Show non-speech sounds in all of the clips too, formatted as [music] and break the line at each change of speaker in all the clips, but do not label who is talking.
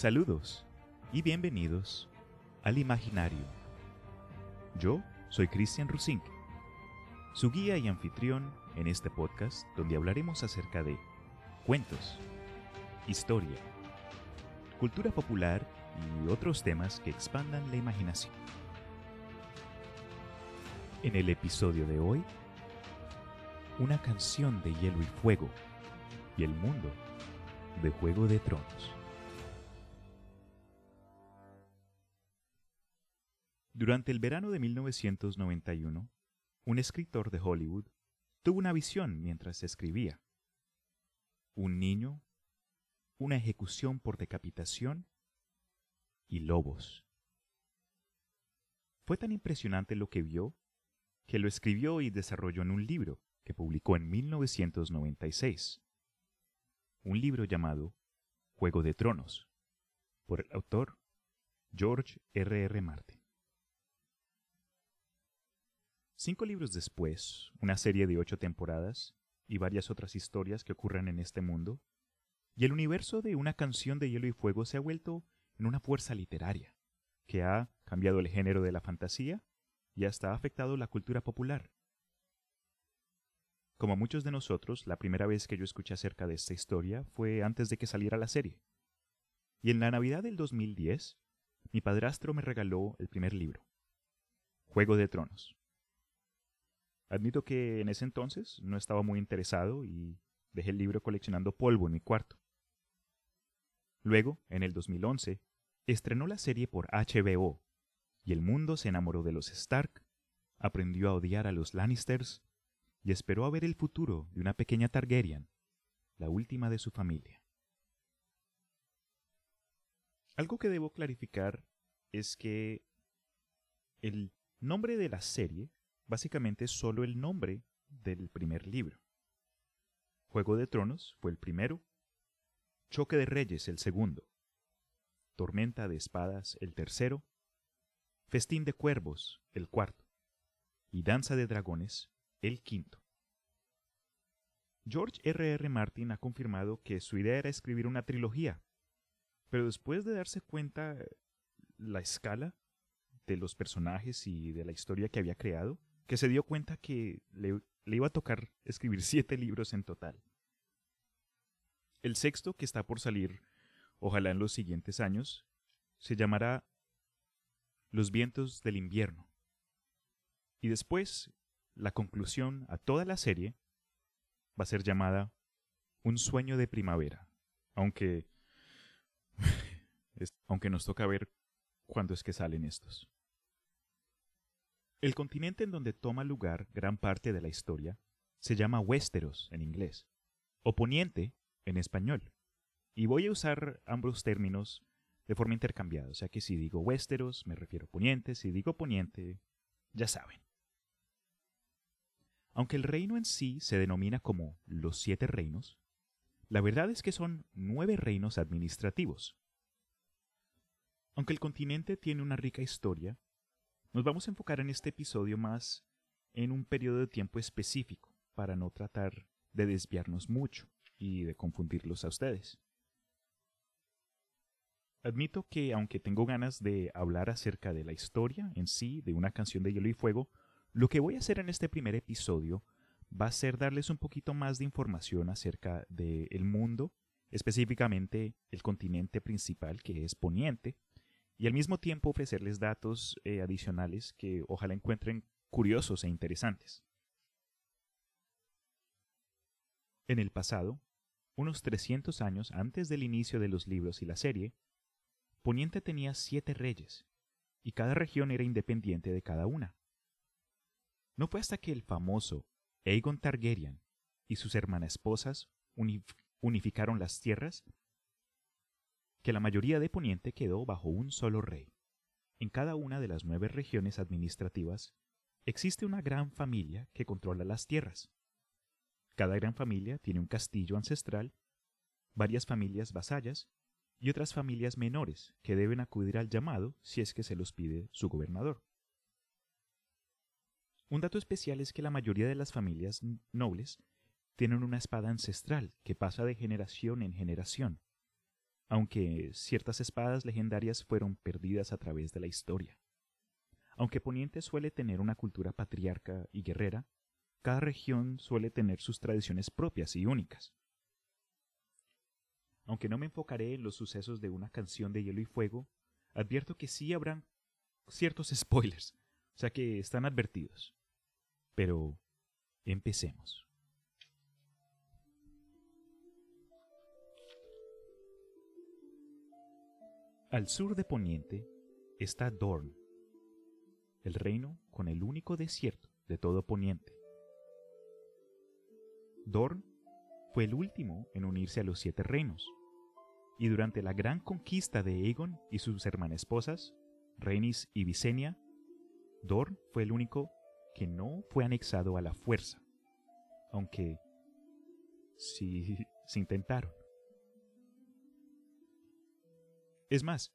Saludos y bienvenidos al Imaginario. Yo soy Cristian Rusink, su guía y anfitrión en este podcast donde hablaremos acerca de cuentos, historia, cultura popular y otros temas que expandan la imaginación. En el episodio de hoy, una canción de hielo y fuego y el mundo de Juego de Tronos. Durante el verano de 1991, un escritor de Hollywood tuvo una visión mientras escribía. Un niño, una ejecución por decapitación y lobos. Fue tan impresionante lo que vio que lo escribió y desarrolló en un libro que publicó en 1996. Un libro llamado Juego de Tronos, por el autor George R. R. Martin. Cinco libros después, una serie de ocho temporadas y varias otras historias que ocurren en este mundo, y el universo de una canción de hielo y fuego se ha vuelto en una fuerza literaria, que ha cambiado el género de la fantasía y hasta ha afectado la cultura popular. Como muchos de nosotros, la primera vez que yo escuché acerca de esta historia fue antes de que saliera la serie. Y en la Navidad del 2010, mi padrastro me regaló el primer libro, Juego de Tronos. Admito que en ese entonces no estaba muy interesado y dejé el libro coleccionando polvo en mi cuarto. Luego, en el 2011, estrenó la serie por HBO y el mundo se enamoró de los Stark, aprendió a odiar a los Lannisters y esperó a ver el futuro de una pequeña Targaryen, la última de su familia. Algo que debo clarificar es que el nombre de la serie básicamente es solo el nombre del primer libro. Juego de Tronos fue el primero, Choque de Reyes el segundo, Tormenta de Espadas el tercero, Festín de Cuervos el cuarto y Danza de Dragones el quinto. George R. R. Martin ha confirmado que su idea era escribir una trilogía, pero después de darse cuenta la escala de los personajes y de la historia que había creado, que se dio cuenta que le, iba a tocar escribir [laughs] siete libros en total. El sexto, que está por salir, ojalá en los siguientes años, se llamará Los vientos del invierno. Y después, la conclusión a toda la serie va a ser llamada Un sueño de primavera, aunque [laughs] aunque nos toca ver cuándo es que salen estos. El continente en donde toma lugar gran parte de la historia se llama Westeros en inglés, o Poniente en español, y voy a usar ambos términos de forma intercambiada, o sea que si digo Westeros me refiero a Poniente, si digo Poniente, ya saben. Aunque el reino en sí se denomina como los siete reinos, la verdad es que son nueve reinos administrativos. Aunque el continente tiene una rica historia, nos vamos a enfocar en este episodio más en un periodo de tiempo específico, para no tratar de desviarnos mucho y de confundirlos a ustedes. Admito que aunque tengo ganas de hablar acerca de la historia en sí de una canción de hielo y fuego, lo que voy a hacer en este primer episodio va a ser darles un poquito más de información acerca del mundo, específicamente el continente principal que es Poniente, y al mismo tiempo ofrecerles datos eh, adicionales que ojalá encuentren curiosos e interesantes. En el pasado, unos 300 años antes del inicio de los libros y la serie, Poniente tenía siete reyes, y cada región era independiente de cada una. No fue hasta que el famoso Aegon Targaryen y sus hermanas esposas unificaron las tierras que la mayoría de Poniente quedó bajo un solo rey. En cada una de las nueve regiones administrativas existe una gran familia que controla las tierras. Cada gran familia tiene un castillo ancestral, varias familias vasallas y otras familias menores que deben acudir al llamado si es que se los pide su gobernador. Un dato especial es que la mayoría de las familias nobles tienen una espada ancestral que pasa de generación en generación, aunque ciertas espadas legendarias fueron perdidas a través de la historia. Aunque Poniente suele tener una cultura patriarca y guerrera, cada región suele tener sus tradiciones propias y únicas. Aunque no me enfocaré en los sucesos de una canción de hielo y fuego, advierto que sí habrán ciertos [laughs] spoilers, o sea que están advertidos. Pero empecemos. Al sur de Poniente está Dorn, el reino con el único desierto de todo Poniente. Dorn fue el último en unirse a los siete reinos, y durante la gran conquista de Aegon y sus hermanas esposas, Rhaenys y Visenya, Dorn fue el único que no fue anexado a la fuerza, aunque sí se intentaron. Es más,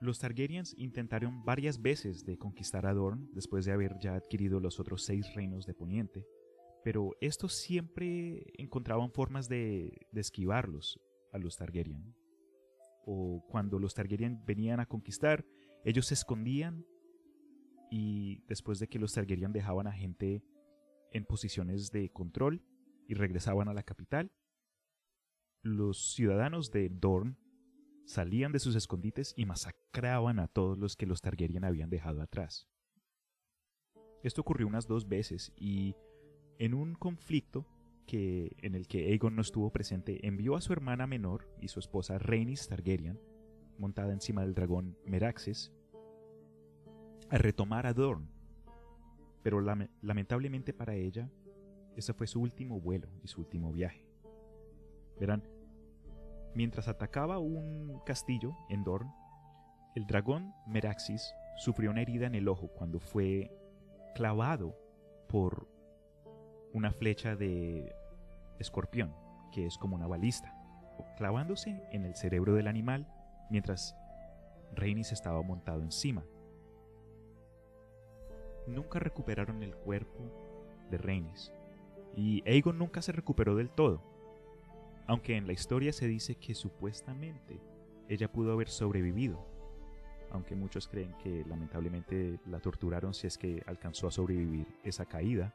los Targaryens intentaron varias veces de conquistar a Dorn después de haber ya adquirido los otros seis reinos de Poniente, pero estos siempre encontraban formas de, esquivarlos a los Targaryen. O cuando los Targaryen venían a conquistar, ellos se escondían y después de que los Targaryen dejaban a gente en posiciones de control y regresaban a la capital, los ciudadanos de Dorn salían de sus escondites y masacraban a todos los que los Targaryen habían dejado atrás. Esto ocurrió unas dos veces y en un conflicto que, en el que Aegon no estuvo presente, envió a su hermana menor y su esposa Rhaenys Targaryen, montada encima del dragón Meraxes, a retomar a Dorn. Pero lamentablemente para ella, ese fue su último vuelo y su último viaje. Verán, Mientras atacaba un castillo en Dorn, el dragón Meraxis sufrió una herida en el ojo cuando fue clavado por una flecha de escorpión, que es como una balista, clavándose en el cerebro del animal mientras Rhaenys estaba montado encima. Nunca recuperaron el cuerpo de Rhaenys y Aegon nunca se recuperó del todo aunque en la historia se dice que supuestamente ella pudo haber sobrevivido, aunque muchos creen que lamentablemente la torturaron si es que alcanzó a sobrevivir esa caída,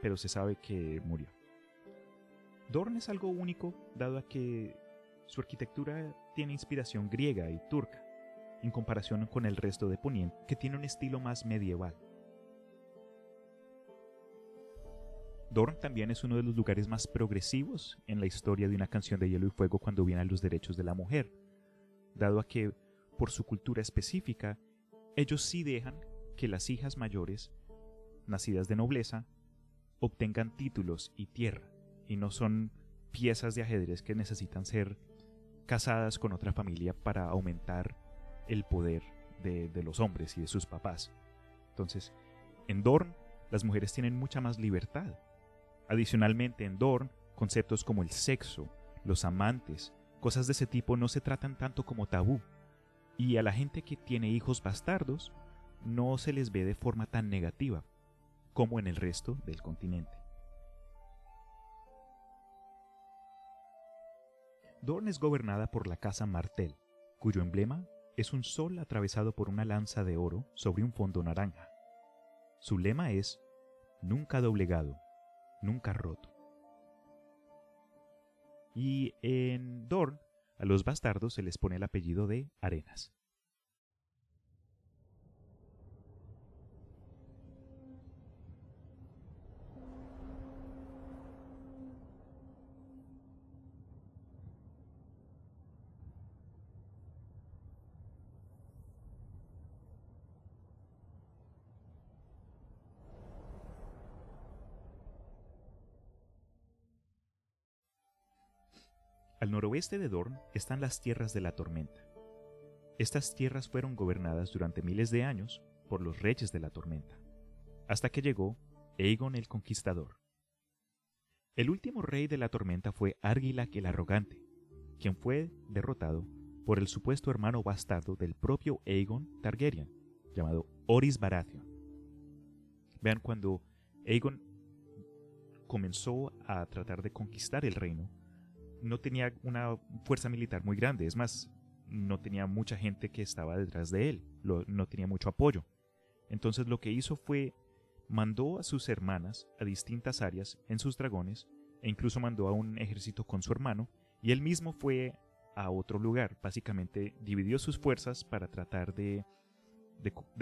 pero se sabe que murió. Dorn es algo único dado a que su arquitectura tiene inspiración griega y turca, en comparación con el resto de Poniente, que tiene un estilo más medieval. Dorn también es uno de los lugares más progresivos en la historia de una canción de hielo y fuego cuando viene a los derechos de la mujer, dado a que, por su cultura específica, ellos sí dejan que las hijas mayores, nacidas de nobleza, obtengan títulos y tierra, y no son piezas de ajedrez que necesitan ser casadas con otra familia para aumentar el poder de, de los hombres y de sus papás. Entonces, en Dorn, las mujeres tienen mucha más libertad Adicionalmente, en Dorn, conceptos como el sexo, los amantes, cosas de ese tipo no se tratan tanto como tabú, y a la gente que tiene hijos bastardos no se les ve de forma tan negativa como en el resto del continente. Dorn es gobernada por la casa Martel, cuyo emblema es un sol atravesado por una lanza de oro sobre un fondo naranja. Su lema es Nunca doblegado, nunca roto. Y en Dorn, a los bastardos se les pone el apellido de Arenas. Al noroeste de Dorn están las tierras de la tormenta. Estas tierras fueron gobernadas durante miles de años por los reyes de la tormenta, hasta que llegó Aegon el Conquistador. El último rey de la tormenta fue Argilac el Arrogante, quien fue derrotado por el supuesto hermano bastardo del propio Aegon Targaryen, llamado Oris Baratheon. Vean cuando Aegon comenzó a tratar de conquistar el reino, no tenía una fuerza militar muy grande, es más, no tenía mucha gente que estaba detrás de él, no tenía mucho apoyo. Entonces lo que hizo fue mandó a sus hermanas a distintas áreas en sus dragones e incluso mandó a un ejército con su hermano y él mismo fue a otro lugar. Básicamente dividió sus fuerzas para tratar de,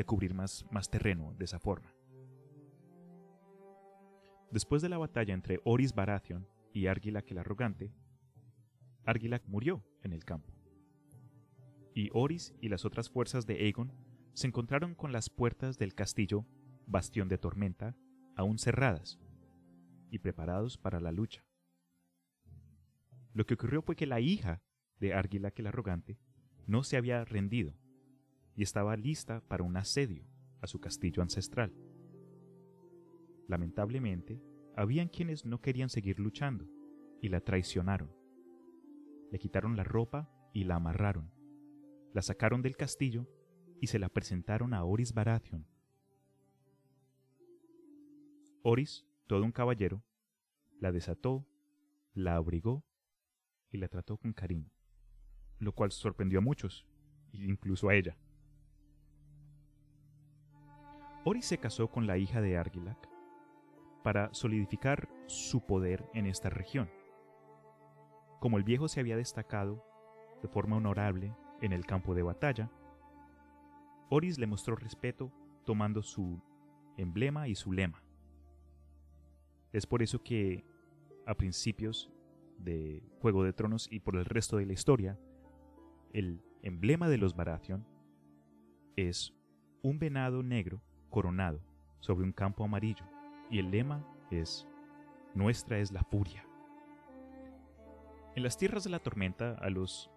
cubrir más, terreno de esa forma. Después de la batalla entre Oris Baratheon y Argilac el Arrogante, Argilac murió en el campo. Y Oris y las otras fuerzas de Aegon se encontraron con las puertas del castillo Bastión de Tormenta aún cerradas y preparados para la lucha. Lo que ocurrió fue que la hija de Argilac el Arrogante no se había rendido y estaba lista para un asedio a su castillo ancestral. Lamentablemente, habían quienes no querían seguir luchando y la traicionaron. Le quitaron la ropa y la amarraron. La sacaron del castillo y se la presentaron a Oris Baratheon. Oris, todo un caballero, la desató, la abrigó y la trató con cariño, lo cual sorprendió a muchos, incluso a ella. Oris se casó con la hija de Argilac para solidificar su poder en esta región. Como el viejo se había destacado de forma honorable en el campo de batalla, Oris le mostró respeto tomando su emblema y su lema. Es por eso que a principios de Juego de Tronos y por el resto de la historia, el emblema de los Baratheon es un venado negro coronado sobre un campo amarillo y el lema es Nuestra es la furia. En las tierras de la tormenta a los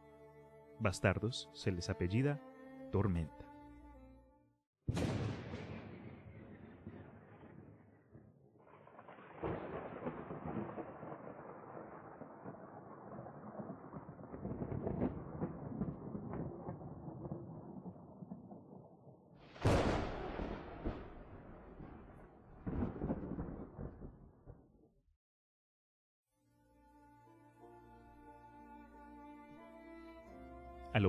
bastardos se les apellida Tormenta.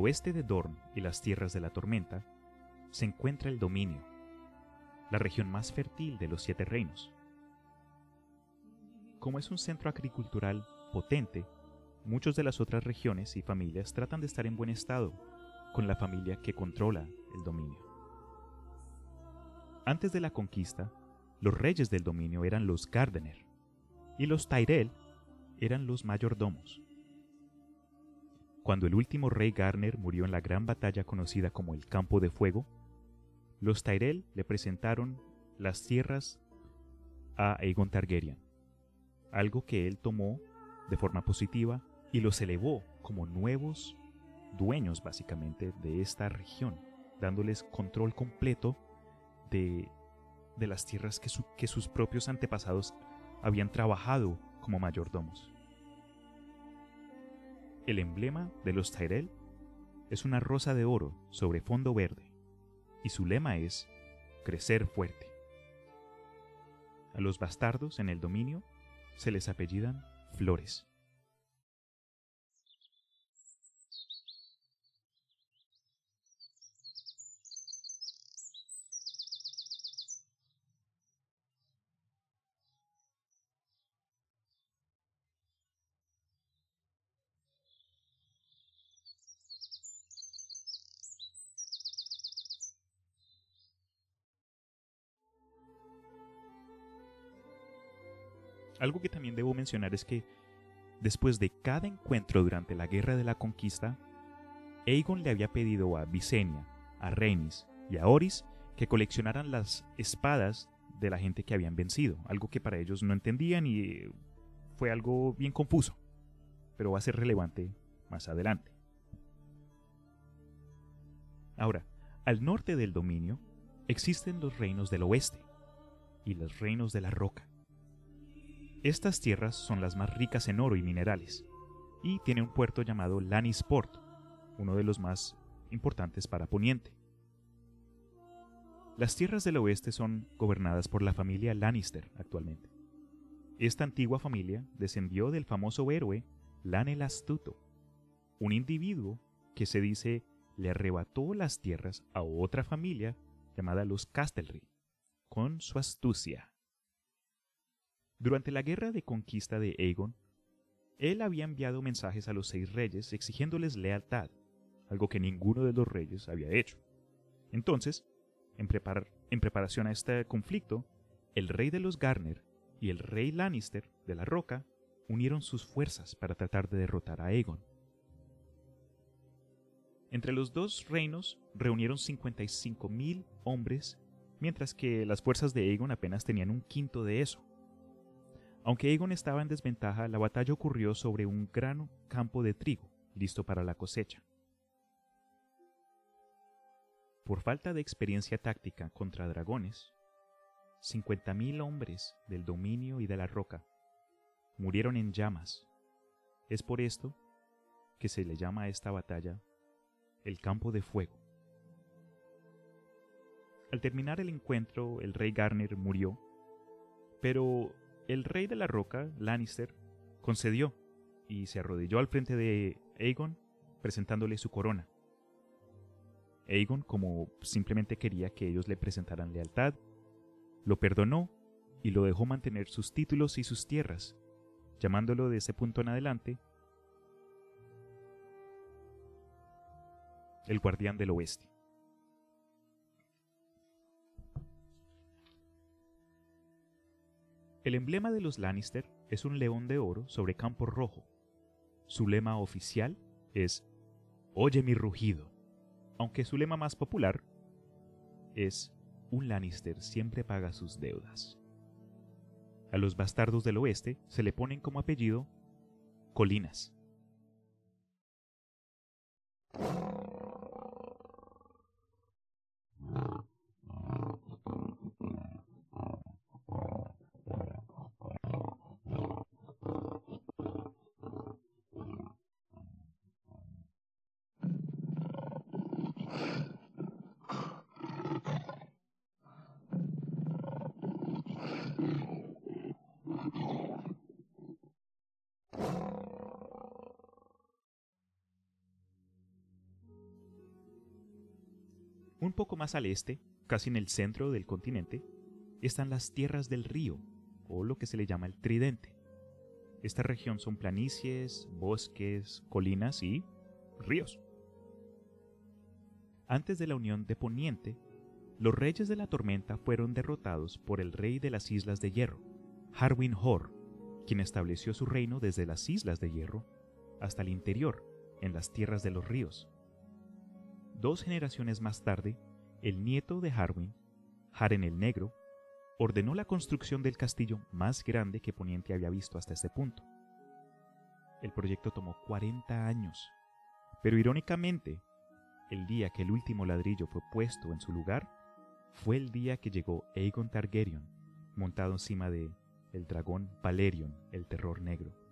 Oeste de Dorn y las tierras de la tormenta se encuentra el Dominio, la región más fértil de los siete reinos. Como es un centro agricultural potente, muchas de las otras regiones y familias tratan de estar en buen estado con la familia que controla el dominio. Antes de la conquista, los reyes del dominio eran los Gardener y los Tyrell eran los mayordomos. Cuando el último rey Garner murió en la gran batalla conocida como el Campo de Fuego, los Tyrell le presentaron las tierras a Aegon Targaryen, algo que él tomó de forma positiva y los elevó como nuevos dueños básicamente de esta región, dándoles control completo de, de las tierras que, que sus propios antepasados habían trabajado como mayordomos. El emblema de los Tyrell es una rosa de oro sobre fondo verde, y su lema es crecer fuerte. A los bastardos en el dominio se les apellidan Flores. Debo mencionar es que después de cada encuentro durante la Guerra de la Conquista, Aegon le había pedido a Visenya, a Rhaenys y a Oris que coleccionaran las espadas de la gente que habían vencido, algo que para ellos no entendían y fue algo bien confuso, pero va a ser relevante más adelante. Ahora, al norte del dominio existen los reinos del oeste y los reinos de la roca. Estas tierras son las más ricas en oro y minerales, y tiene un puerto llamado Lannisport, uno de los más importantes para Poniente. Las tierras del oeste son gobernadas por la familia Lannister actualmente. Esta antigua familia descendió del famoso héroe Lan el Astuto, un individuo que se dice le arrebató las tierras a otra familia llamada los Castelry, con su astucia. Durante la guerra de conquista de Aegon, él había enviado mensajes a los seis reyes exigiéndoles lealtad, algo que ninguno de los reyes había hecho. Entonces, en, preparación a este conflicto, el rey de los Garner y el rey Lannister de la Roca unieron sus fuerzas para tratar de derrotar a Aegon. Entre los dos reinos reunieron 55.000 hombres, mientras que las fuerzas de Aegon apenas tenían un quinto de eso. Aunque Aegon estaba en desventaja, la batalla ocurrió sobre un gran campo de trigo, listo para la cosecha. Por falta de experiencia táctica contra dragones, 50.000 hombres del dominio y de la roca murieron en llamas. Es por esto que se le llama a esta batalla el campo de fuego. Al terminar el encuentro, el rey Garner murió, pero el rey de la roca, Lannister, concedió y se arrodilló al frente de Aegon presentándole su corona. Aegon, como simplemente quería que ellos le presentaran lealtad, lo perdonó y lo dejó mantener sus títulos y sus tierras, llamándolo de ese punto en adelante el guardián del oeste. El emblema de los Lannister es un león de oro sobre campo rojo. Su lema oficial es Oye mi rugido, aunque su lema más popular es Un Lannister siempre paga sus deudas. A los bastardos del oeste se le ponen como apellido colinas. Poco más al este, casi en el centro del continente, están las tierras del río, o lo que se le llama el tridente. Esta región son planicies, bosques, colinas y ríos. Antes de la unión de Poniente, los reyes de la tormenta fueron derrotados por el rey de las Islas de Hierro, Harwin Hor, quien estableció su reino desde las Islas de Hierro hasta el interior, en las tierras de los ríos. Dos generaciones más tarde, el nieto de Harwin, Haren el Negro, ordenó la construcción del castillo más grande que Poniente había visto hasta ese punto. El proyecto tomó 40 años, pero irónicamente, el día que el último ladrillo fue puesto en su lugar, fue el día que llegó Aegon Targaryen, montado encima de el dragón Valerion, el terror negro.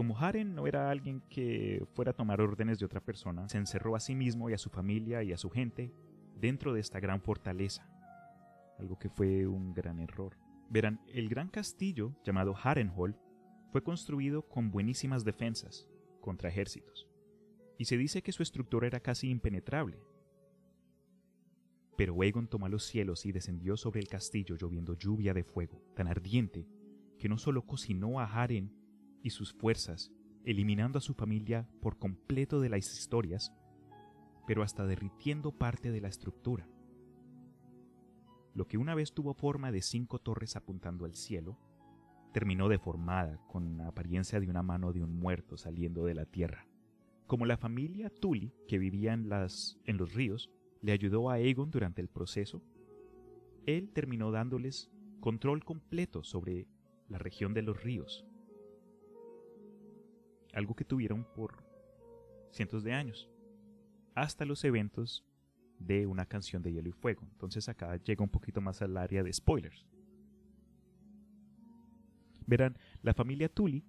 Como Haren no era alguien que fuera a tomar órdenes de otra persona, se encerró a sí mismo y a su familia y a su gente dentro de esta gran fortaleza, algo que fue un gran error. Verán, el gran castillo llamado Harrenhal fue construido con buenísimas defensas contra ejércitos, y se dice que su estructura era casi impenetrable. Pero Aegon tomó los cielos y descendió sobre el castillo lloviendo lluvia de fuego tan ardiente que no solo cocinó a Haren y sus fuerzas, eliminando a su familia por completo de las historias, pero hasta derritiendo parte de la estructura. Lo que una vez tuvo forma de cinco torres apuntando al cielo, terminó deformada con la apariencia de una mano de un muerto saliendo de la tierra. Como la familia Tully, que vivía en, los ríos, le ayudó a Aegon durante el proceso, él terminó dándoles control completo sobre la región de los ríos, algo que tuvieron por cientos de años, hasta los eventos de una canción de hielo y fuego. Entonces acá llega un poquito más al área de spoilers. Verán, la familia Tully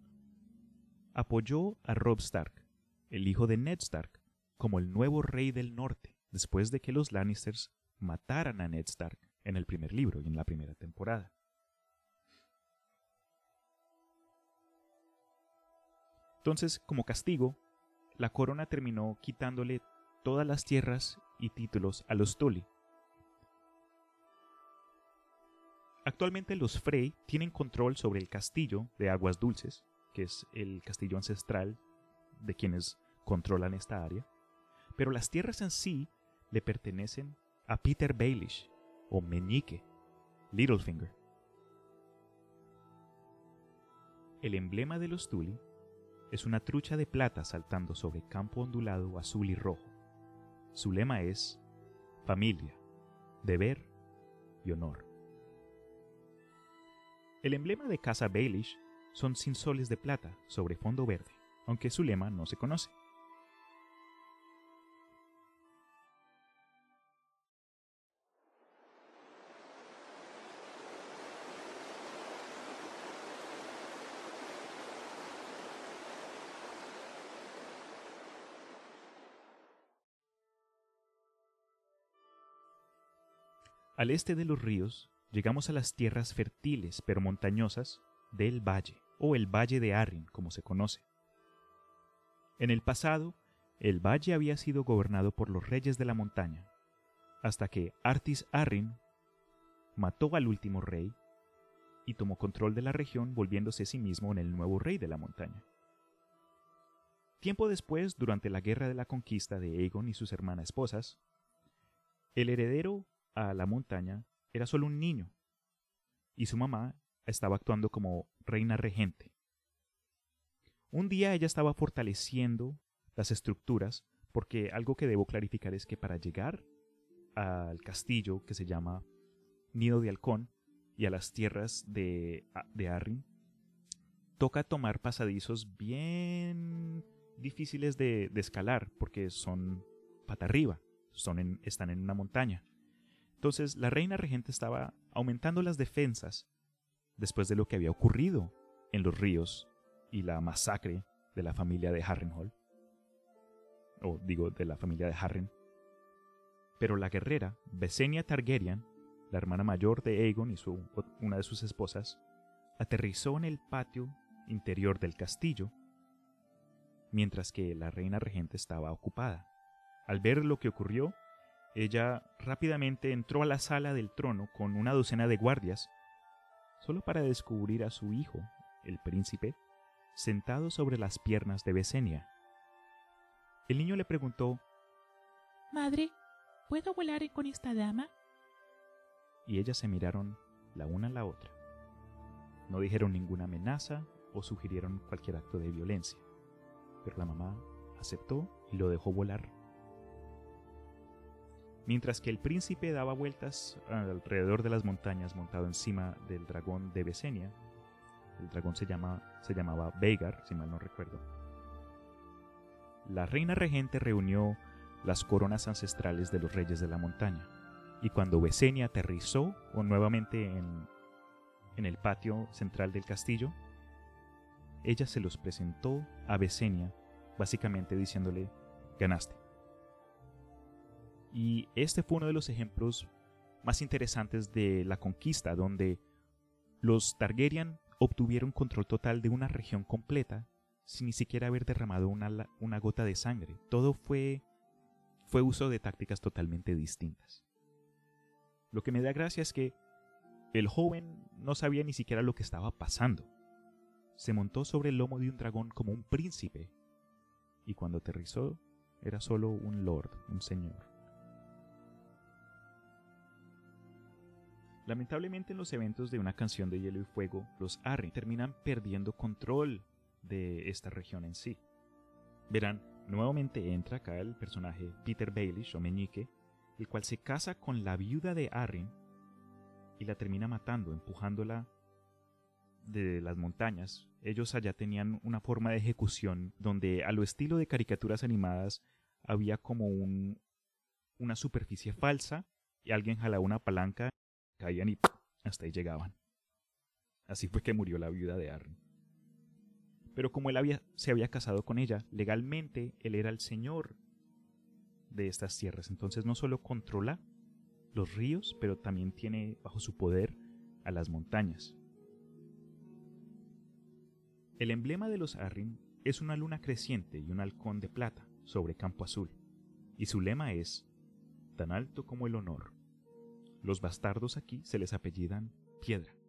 apoyó a Rob Stark, el hijo de Ned Stark, como el nuevo rey del norte, después de que los Lannisters mataran a Ned Stark en el primer libro y en la primera temporada. Entonces, como castigo, la corona terminó quitándole todas las tierras y títulos a los Tully. Actualmente los Frey tienen control sobre el castillo de Aguas Dulces, que es el castillo ancestral de quienes controlan esta área, pero las tierras en sí le pertenecen a Peter Baelish o Meñique, Littlefinger. El emblema de los Tully es una trucha de plata saltando sobre campo ondulado azul y rojo. Su lema es familia, deber y honor. El emblema de Casa Baelish son cinsoles de plata sobre fondo verde, aunque su lema no se conoce. Al este de los ríos llegamos a las tierras fértiles pero montañosas del valle, o el Valle de Arryn, como se conoce. En el pasado, el valle había sido gobernado por los reyes de la montaña, hasta que Artis Arryn mató al último rey y tomó control de la región volviéndose a sí mismo en el nuevo rey de la montaña. Tiempo después, durante la guerra de la conquista de Aegon y sus hermanas esposas, el heredero a la montaña era solo un niño y su mamá estaba actuando como reina regente. Un día ella estaba fortaleciendo las estructuras porque algo que debo clarificar es que para llegar al castillo que se llama Nido de Halcón y a las tierras de, de Arryn, toca tomar pasadizos bien difíciles de, escalar porque son pata arriba, son están en una montaña. Entonces la reina regente estaba aumentando las defensas después de lo que había ocurrido en los ríos y la masacre de la familia de Harrenhal. O digo, de la familia de Harren. Pero la guerrera, Besenia Targaryen, la hermana mayor de Aegon y una de sus esposas, aterrizó en el patio interior del castillo, mientras que la reina regente estaba ocupada. Al ver lo que ocurrió, ella rápidamente entró a la sala del trono con una docena de guardias, solo para descubrir a su hijo, el príncipe, sentado sobre las piernas de Besenia. El niño le preguntó
Madre, ¿puedo volar con esta dama?
Y ellas se miraron la una a la otra. No dijeron ninguna amenaza o sugirieron cualquier acto de violencia, pero la mamá aceptó y lo dejó volar mientras que el príncipe daba vueltas alrededor de las montañas montado encima del dragón de Besenia. El dragón se, llama, se llamaba Veigar, si mal no recuerdo. La reina regente reunió las coronas ancestrales de los reyes de la montaña, y cuando Besenia aterrizó nuevamente en, en el patio central del castillo, ella se los presentó a Besenia, básicamente diciéndole, ganaste. Y este fue uno de los ejemplos más interesantes de la conquista, donde los Targaryen obtuvieron control total de una región completa sin ni siquiera haber derramado una, una gota de sangre. Todo fue, fue uso de tácticas totalmente distintas. Lo que me da gracia es que el joven no sabía ni siquiera lo que estaba pasando. Se montó sobre el lomo de un dragón como un príncipe, y cuando aterrizó era solo un lord, un señor. Lamentablemente en los eventos de una canción de Hielo y Fuego, los Arryn terminan perdiendo control de esta región en sí. Verán, nuevamente entra acá el personaje Peter Baelish o Meñique, el cual se casa con la viuda de Arryn y la termina matando, empujándola de las montañas. Ellos allá tenían una forma de ejecución donde a lo estilo de caricaturas animadas había como un, una superficie falsa y alguien jalaba una palanca caían y hasta ahí llegaban. Así fue que murió la viuda de Arryn. Pero como él había, se había casado con ella, legalmente él era el señor de estas tierras. Entonces no solo controla los ríos, pero también tiene bajo su poder a las montañas. El emblema de los Arryn es una luna creciente y un halcón de plata sobre campo azul, y su lema es tan alto como el honor. Los bastardos aquí se les apellidan Piedra.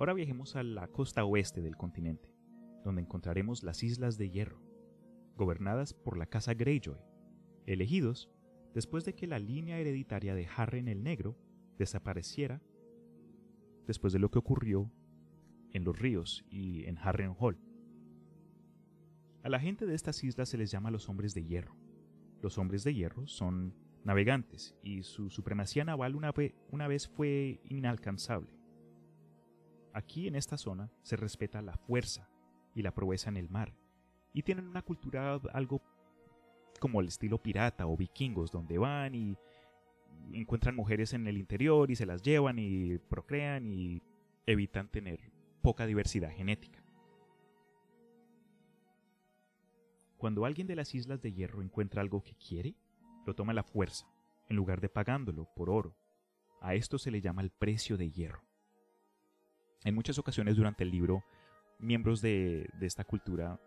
Ahora viajemos a la costa oeste del continente, donde encontraremos las Islas de Hierro, gobernadas por la Casa Greyjoy, elegidos después de que la línea hereditaria de Harren el Negro desapareciera después de lo que ocurrió en los ríos y en Harrenhal. A la gente de estas islas se les llama los hombres de hierro. Los hombres de hierro son navegantes y su supremacía naval una, una vez fue inalcanzable. Aquí en esta zona se respeta la fuerza y la proeza en el mar, y tienen una cultura algo como el estilo pirata o vikingos, donde van y encuentran mujeres en el interior y se las llevan y procrean y evitan tener poca diversidad genética. Cuando alguien de las Islas de Hierro encuentra algo que quiere, lo toma a la fuerza, en lugar de pagándolo por oro. A esto se le llama el precio de hierro. En muchas ocasiones durante el libro, miembros de, esta cultura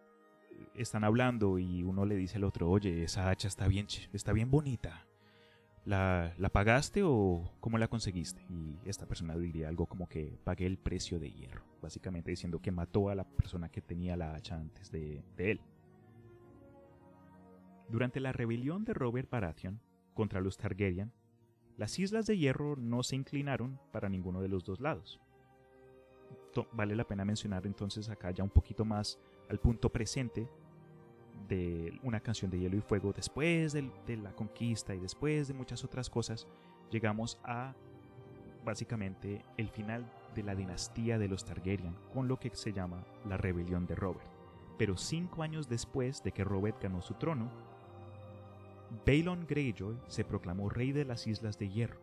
eh, están hablando y uno le dice al otro, oye, esa hacha está bien, está bien bonita. ¿La, ¿La pagaste o cómo la conseguiste? Y esta persona diría algo como que pagué el precio de hierro, básicamente diciendo que mató a la persona que tenía la hacha antes de, de él. Durante la rebelión de Robert Baratheon contra los Targaryen, las Islas de Hierro no se inclinaron para ninguno de los dos lados vale la pena mencionar entonces acá ya un poquito más al punto presente de una canción de hielo y fuego después de, la conquista y después de muchas otras cosas llegamos a básicamente el final de la dinastía de los Targaryen con lo que se llama la rebelión de Robert. Pero cinco años después de que Robert ganó su trono Balon Greyjoy se proclamó rey de las Islas de Hierro.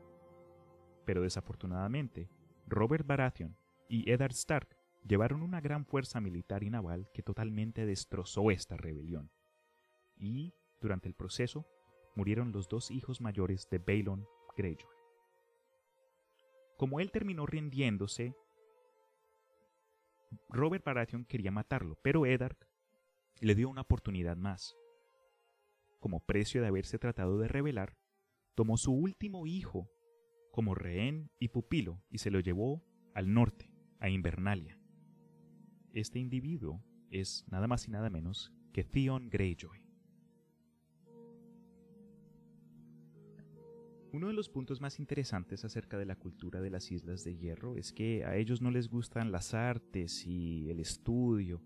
Pero desafortunadamente Robert Baratheon y Eddard Stark llevaron una gran fuerza militar y naval que totalmente destrozó esta rebelión. Y, durante el proceso, murieron los dos hijos mayores de Balon Greyjoy. Como él terminó rindiéndose, Robert Baratheon quería matarlo, pero Eddard le dio una oportunidad más. Como precio de haberse tratado de rebelar, tomó su último hijo como rehén y pupilo y se lo llevó al norte, a Invernalia. Este individuo es nada más y nada menos que Theon Greyjoy. Uno de los puntos más interesantes acerca de la cultura de las Islas de Hierro es que a ellos no les gustan las artes y el estudio,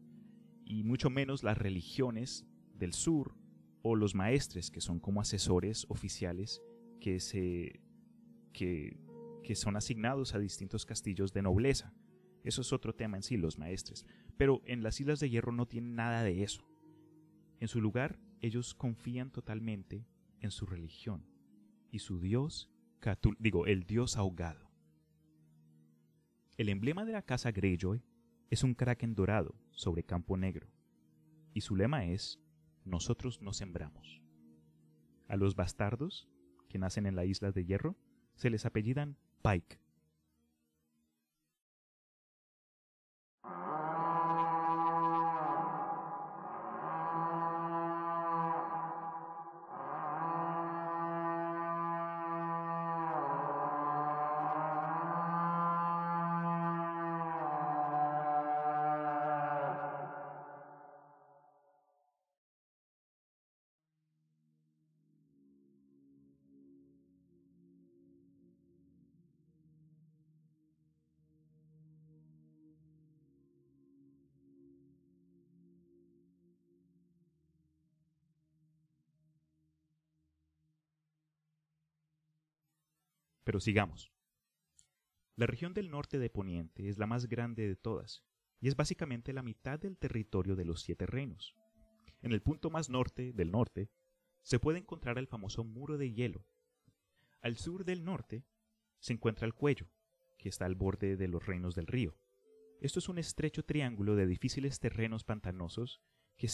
y mucho menos las religiones del sur o los maestres, que son como asesores oficiales que, se, que, que son asignados a distintos castillos de nobleza. Eso es otro tema en sí, los maestres. Pero en las Islas de Hierro no tienen nada de eso. En su lugar, ellos confían totalmente en su religión y su dios, digo, el dios ahogado. El emblema de la casa Greyjoy es un kraken dorado sobre campo negro, y su lema es, nosotros no sembramos. A los bastardos, que nacen en la isla de Hierro, se les apellidan Pike, Pero sigamos. La región del norte de Poniente es la más grande de todas, y es básicamente la mitad del territorio de los siete reinos. En el punto más norte del norte se puede encontrar el famoso muro de hielo. Al sur del norte se encuentra el cuello, que está al borde de los reinos del río. Esto es un estrecho triángulo de difíciles terrenos pantanosos que,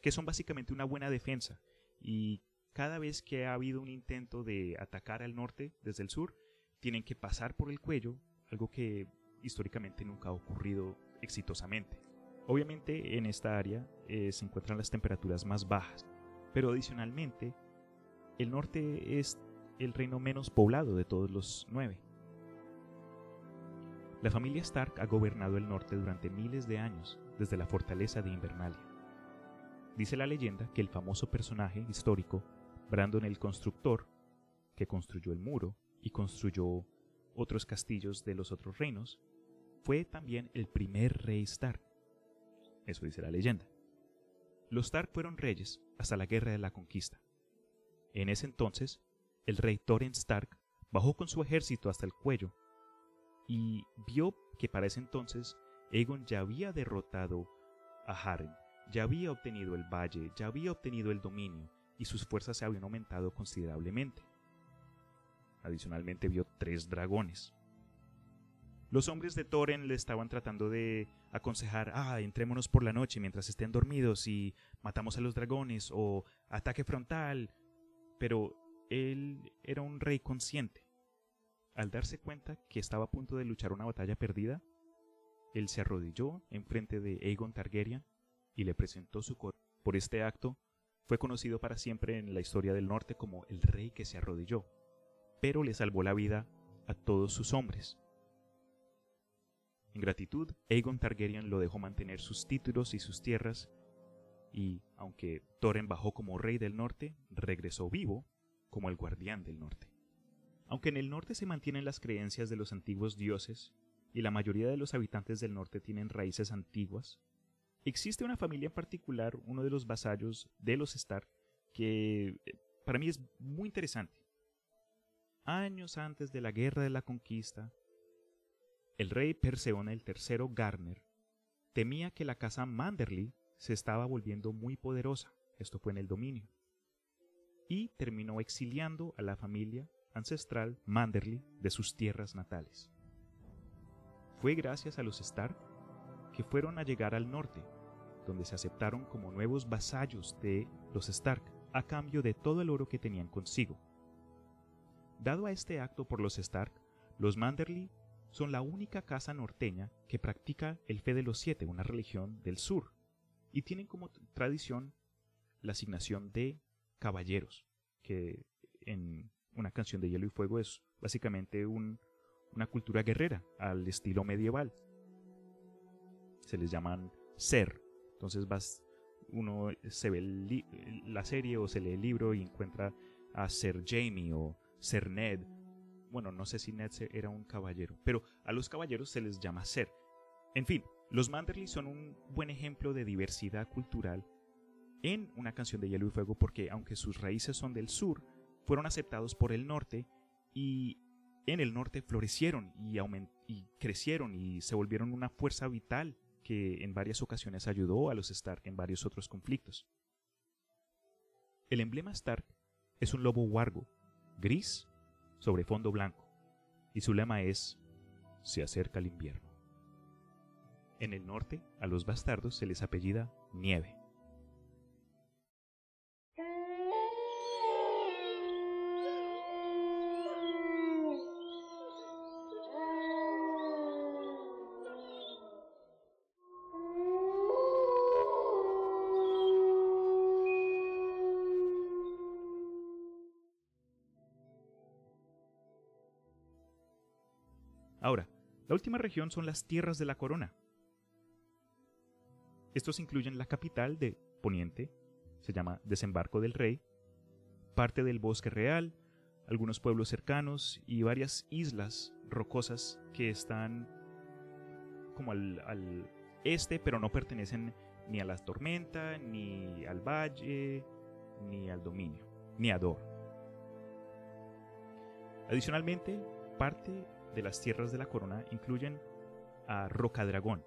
que son básicamente una buena defensa y cada vez que ha habido un intento de atacar al norte desde el sur, tienen que pasar por el cuello, algo que históricamente nunca ha ocurrido exitosamente. Obviamente en esta área eh, se encuentran las temperaturas más bajas, pero adicionalmente el norte es el reino menos poblado de todos los nueve. La familia Stark ha gobernado el norte durante miles de años, desde la fortaleza de Invernalia. Dice la leyenda que el famoso personaje histórico, Brandon el Constructor, que construyó el muro y construyó otros castillos de los otros reinos, fue también el primer rey Stark. Eso dice la leyenda. Los Stark fueron reyes hasta la Guerra de la Conquista. En ese entonces, el rey Thorin Stark bajó con su ejército hasta el cuello y vio que para ese entonces Aegon ya había derrotado a Harren, ya había obtenido el valle, ya había obtenido el dominio y sus fuerzas se habían aumentado considerablemente. Adicionalmente vio tres dragones. Los hombres de Thorin le estaban tratando de aconsejar, ah, entrémonos por la noche mientras estén dormidos y matamos a los dragones o ataque frontal. Pero él era un rey consciente. Al darse cuenta que estaba a punto de luchar una batalla perdida, él se arrodilló en frente de Aegon Targaryen y le presentó su cuerpo. Por este acto, fue conocido para siempre en la historia del norte como el rey que se arrodilló, pero le salvó la vida a todos sus hombres. En gratitud, Aegon Targaryen lo dejó mantener sus títulos y sus tierras, y, aunque Thorin bajó como rey del norte, regresó vivo como el guardián del norte. Aunque en el norte se mantienen las creencias de los antiguos dioses, y la mayoría de los habitantes del norte tienen raíces antiguas, existe una familia en particular, uno de los vasallos de los Stark, que eh, para mí es muy interesante. Años antes de la guerra de la conquista, el rey Perseone el III Garner temía que la casa Manderly se estaba volviendo muy poderosa, esto fue en el dominio, y terminó exiliando a la familia ancestral Manderly de sus tierras natales. Fue gracias a los Stark que fueron a llegar al norte, donde se aceptaron como nuevos vasallos de los Stark a cambio de todo el oro que tenían consigo. Dado a este acto por los Stark, los Manderly son la única casa norteña que practica el fe de los siete, una religión del sur, y tienen como tradición la asignación de caballeros, que en una canción de hielo y fuego es básicamente una cultura guerrera al estilo medieval. Se les llaman ser. Entonces vas, uno se ve la serie o se lee el libro y encuentra a Ser Jamie o Ser Ned bueno, no sé si Ned era un caballero, pero a los caballeros se les llama ser. En fin, los Manderly son un buen ejemplo de diversidad cultural en una canción de Hielo y Fuego porque aunque sus raíces son del sur, fueron aceptados por el norte y en el norte florecieron y, y crecieron y se volvieron una fuerza vital que en varias ocasiones ayudó a los Stark en varios otros conflictos. El emblema Stark es un lobo huargo, gris sobre fondo blanco, y su lema es Se acerca el invierno. En el norte, a los bastardos se les apellida Nieve. La última región son las tierras de la corona. Estos incluyen la capital de Poniente, se llama Desembarco del Rey, parte del bosque real, algunos pueblos cercanos y varias islas rocosas que están como al, este, pero no pertenecen ni a la tormenta, ni al valle, ni al dominio, ni a Dor. Adicionalmente, parte de las tierras de la corona incluyen a Rocadragón.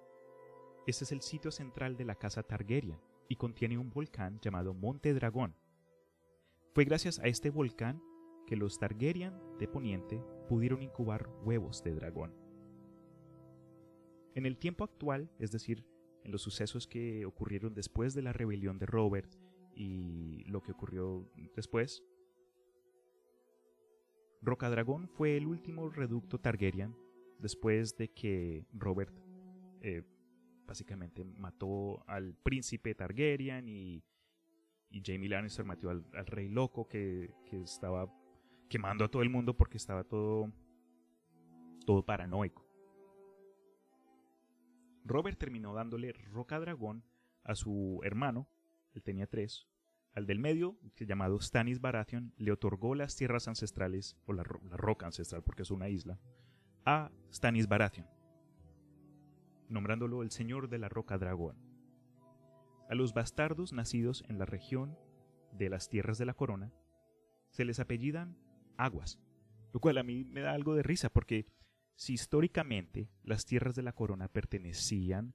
Este es el sitio central de la casa Targaryen y contiene un volcán llamado Monte Dragón. Fue gracias a este volcán que los Targaryen de Poniente pudieron incubar huevos de dragón. En el tiempo actual, es decir, en los sucesos que ocurrieron después de la rebelión de Robert y lo que ocurrió después, Rocadragón fue el último reducto Targaryen después de que Robert eh, básicamente mató al príncipe Targaryen y, y Jamie Lannister mató al, rey loco que, que, estaba quemando a todo el mundo porque estaba todo, todo paranoico. Robert terminó dándole Roca Dragón a su hermano, él tenía tres, al del medio, llamado Stannis Baratheon, le otorgó las tierras ancestrales, o la, roca ancestral porque es una isla, a Stannis Baratheon, nombrándolo el Señor de la Roca Dragón. A los bastardos nacidos en la región de las tierras de la corona se les apellidan Aguas, lo cual a mí me da algo de risa porque si históricamente las tierras de la corona pertenecían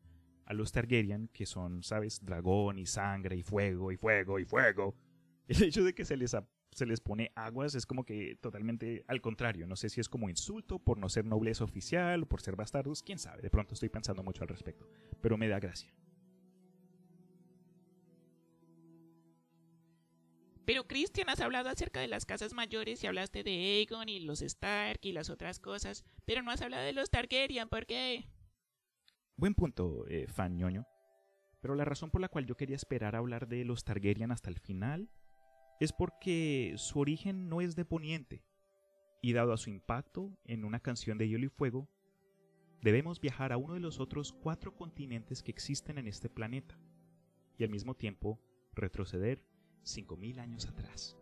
a los Targaryen, que son, sabes, dragón y sangre y fuego y fuego y fuego, [laughs] el hecho de que se les, se les pone aguas es como que totalmente al contrario. No sé si es como insulto por no ser nobleza oficial o por ser bastardos, quién sabe. De pronto estoy pensando mucho al respecto, pero me da gracia.
Pero Christian, has hablado acerca de las casas mayores y hablaste de Aegon y los Stark y las otras cosas, pero no has hablado de los Targaryen, ¿por qué?
Buen punto, eh, fan ñoño. Pero la razón por la cual yo quería esperar a hablar de los Targaryen hasta el final es porque su origen no es de Poniente, y dado a su impacto en una canción de hielo y fuego, debemos viajar a uno de los otros cuatro continentes que existen en este planeta, y al mismo tiempo retroceder 5.000 años atrás.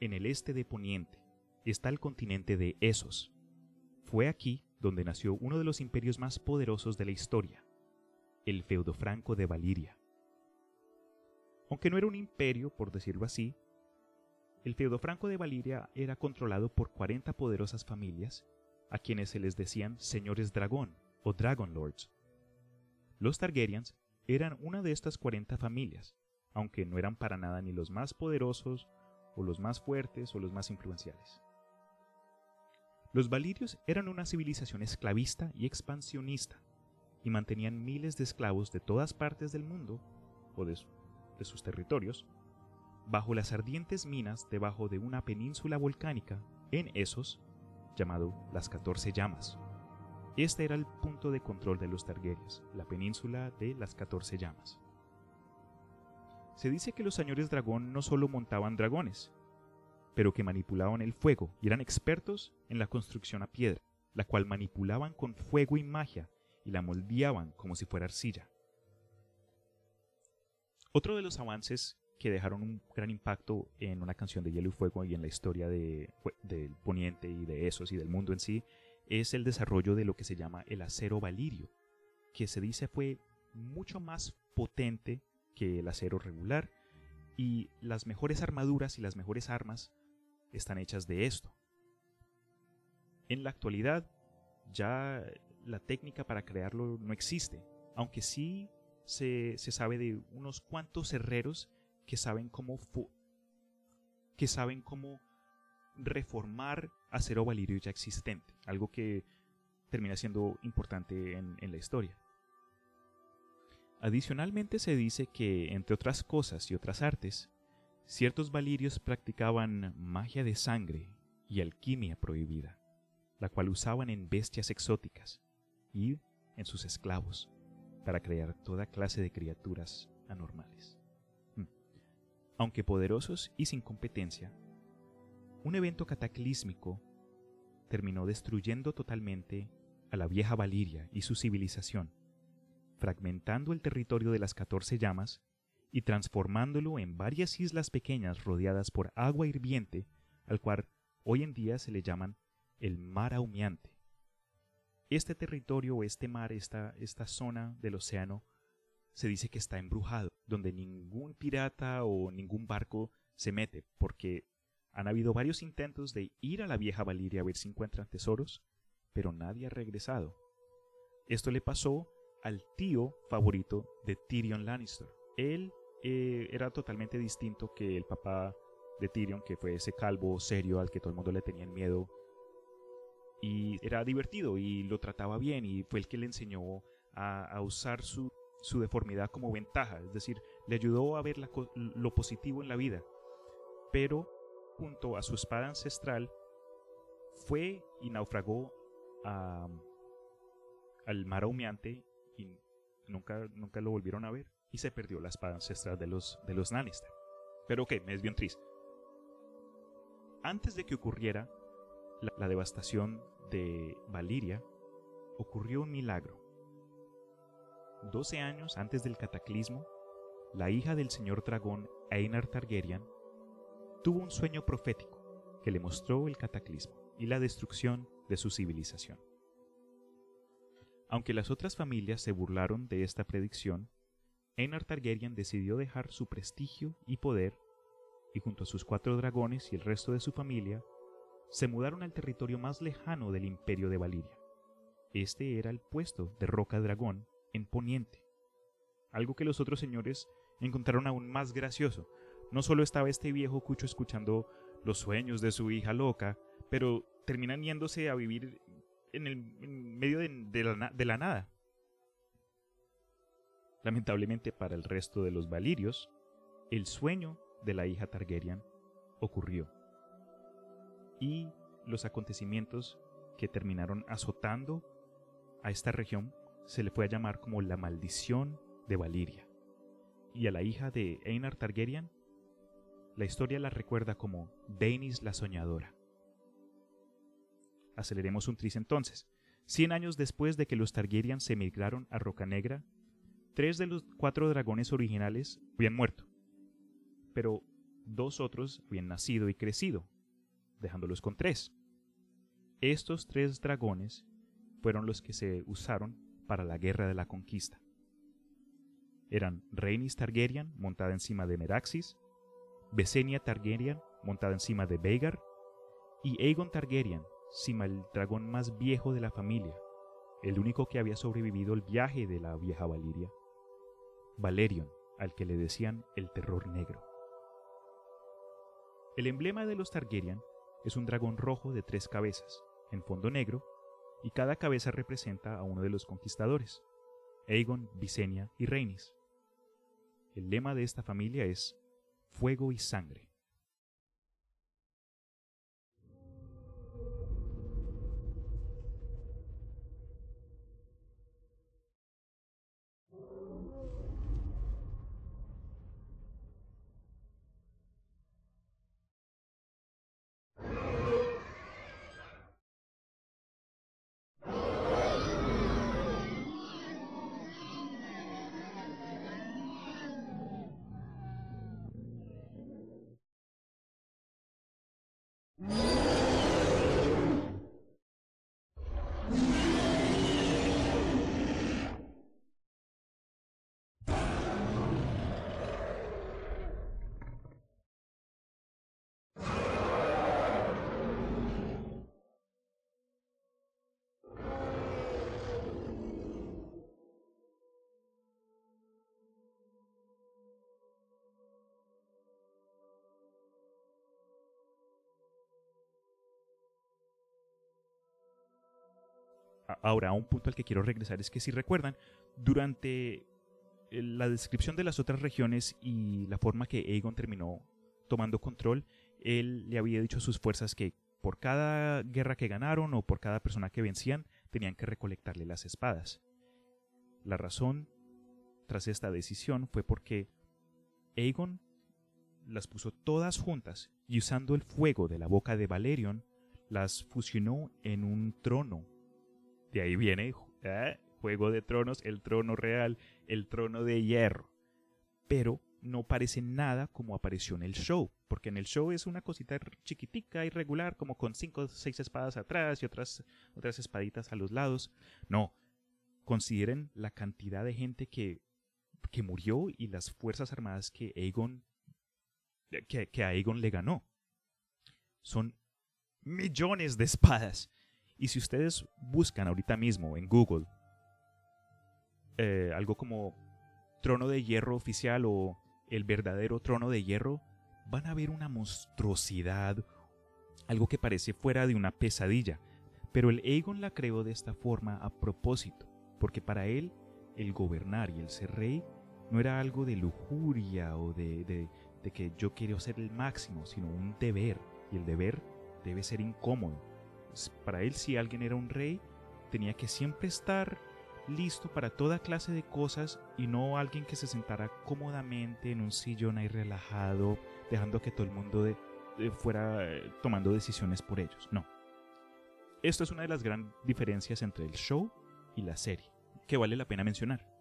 En el este de Poniente está el continente de Esos. Fue aquí donde nació uno de los imperios más poderosos de la historia, el feudo franco de Valiria. Aunque no era un imperio, por decirlo así, el feudo franco de Valiria era controlado por 40 poderosas familias, a quienes se les decían señores dragón o dragon lords. Los Targaryens eran una de estas 40 familias, aunque no eran para nada ni los más poderosos, o los más fuertes, o los más influenciales. Los valirios eran una civilización esclavista y expansionista, y mantenían miles de esclavos de todas partes del mundo, o de, sus territorios, bajo las ardientes minas debajo de una península volcánica en Esos, llamado las Catorce Llamas. Este era el punto de control de los Targaryens, la península de las Catorce Llamas. Se dice que los señores dragón no solo montaban dragones, pero que manipulaban el fuego y eran expertos en la construcción a piedra, la cual manipulaban con fuego y magia y la moldeaban como si fuera arcilla. Otro de los avances que dejaron un gran impacto en una canción de Hielo y Fuego y en la historia del Poniente y de esos y del mundo en sí es el desarrollo de lo que se llama el acero valirio, que se dice fue mucho más potente que el acero regular y las mejores armaduras y las mejores armas están hechas de esto. En la actualidad ya la técnica para crearlo no existe, aunque sí se, sabe de unos cuantos herreros que saben cómo que saben cómo reformar acero valirio ya existente, algo que termina siendo importante en la historia. Adicionalmente se dice que, entre otras cosas y otras artes, ciertos valirios practicaban magia de sangre y alquimia prohibida, la cual usaban en bestias exóticas y en sus esclavos para crear toda clase de criaturas anormales. Hmm. Aunque poderosos y sin competencia, un evento cataclísmico terminó destruyendo totalmente a la vieja Valiria y su civilización fragmentando el territorio de las catorce llamas y transformándolo en varias islas pequeñas rodeadas por agua hirviente, al cual hoy en día se le llaman el mar ahumeante. Este territorio este mar, esta, esta zona del océano, se dice que está embrujado, donde ningún pirata o ningún barco se mete, porque Han habido varios intentos de ir a la vieja Valiria a ver si encuentran tesoros, pero nadie ha regresado. Esto le pasó al tío favorito de Tyrion Lannister. Él eh, era totalmente distinto que el papá de Tyrion, que fue ese calvo serio al que todo el mundo le tenía miedo. Y era divertido y lo trataba bien y fue el que le enseñó a, usar su, deformidad como ventaja. Es decir, le ayudó a ver lo positivo en la vida. Pero junto a su espada ancestral fue y naufragó al mar humeante y nunca, nunca lo volvieron a ver y se perdió la espada ancestral de los, de los Lannister. Pero ok, me desvió triste. Antes de que ocurriera la, devastación de Valiria, ocurrió un milagro. Doce años antes del cataclismo, la hija del señor dragón Einar Targaryen tuvo un sueño profético que le mostró el cataclismo y la destrucción de su civilización. Aunque las otras familias se burlaron de esta predicción, Einar Targaryen decidió dejar su prestigio y poder, y junto a sus cuatro dragones y el resto de su familia, se mudaron al territorio más lejano del imperio de Valiria. Este era el puesto de Roca Dragón en Poniente, algo que los otros señores encontraron aún más gracioso. No solo estaba este viejo cucho escuchando los sueños de su hija loca, pero terminan yéndose a vivir en el medio de la nada. Lamentablemente para el resto de los valirios, el sueño de la hija Targaryen ocurrió. Y los acontecimientos que terminaron azotando a esta región se le fue a llamar como la maldición de Valiria. Y a la hija de Einar Targaryen, la historia la recuerda como Daenis la Soñadora. Aceleremos un tris entonces. Cien años después de que los Targaryen se emigraron a Roca Negra, Tres de los cuatro dragones originales habían muerto, pero dos otros habían nacido y crecido, dejándolos con tres. Estos tres dragones fueron los que se usaron para la guerra de la conquista. Eran Rhaenys Targaryen montada encima de Meraxis, Besenia Targaryen montada encima de Veigar y Aegon Targaryen, cima el dragón más viejo de la familia, el único que había sobrevivido el viaje de la vieja Valiria. Valerion, al que le decían el terror negro. El emblema de los Targaryen es un dragón rojo de tres cabezas, en fondo negro, y cada cabeza representa a uno de los conquistadores, Aegon, Visenya y Rhaenys. El lema de esta familia es Fuego y Sangre. Ahora, un punto al que quiero regresar es que si recuerdan, durante la descripción de las otras regiones y la forma que Aegon terminó tomando control, él le había dicho a sus fuerzas que por cada guerra que ganaron o por cada persona que vencían, tenían que recolectarle las espadas. La razón tras esta decisión fue porque Aegon las puso todas juntas y usando el fuego de la boca de Valerion, las fusionó en un trono de ahí viene ¿eh? Juego de Tronos, el trono real, el trono de hierro. Pero no parece nada como apareció en el show, porque en el show es una cosita chiquitica, irregular, como con cinco o seis espadas atrás y otras, otras espaditas a los lados. No, consideren la cantidad de gente que, que murió y las fuerzas armadas que Aegon que, que a Aegon le ganó. son millones de espadas. Y si ustedes buscan ahorita mismo en Google eh, algo como trono de hierro oficial o el verdadero trono de hierro, van a ver una monstruosidad, algo que parece fuera de una pesadilla. Pero el Aegon la creó de esta forma a propósito, porque para él el gobernar y el ser rey no era algo de lujuria o de, de que yo quiero ser el máximo, sino un deber, y el deber debe ser incómodo. Para él si alguien era un rey, tenía que siempre estar listo para toda clase de cosas y no alguien que se sentara cómodamente en un sillón ahí relajado, dejando que todo el mundo fuera eh, tomando decisiones por ellos. No. Esto es una de las grandes diferencias entre el show y la serie, que vale la pena mencionar.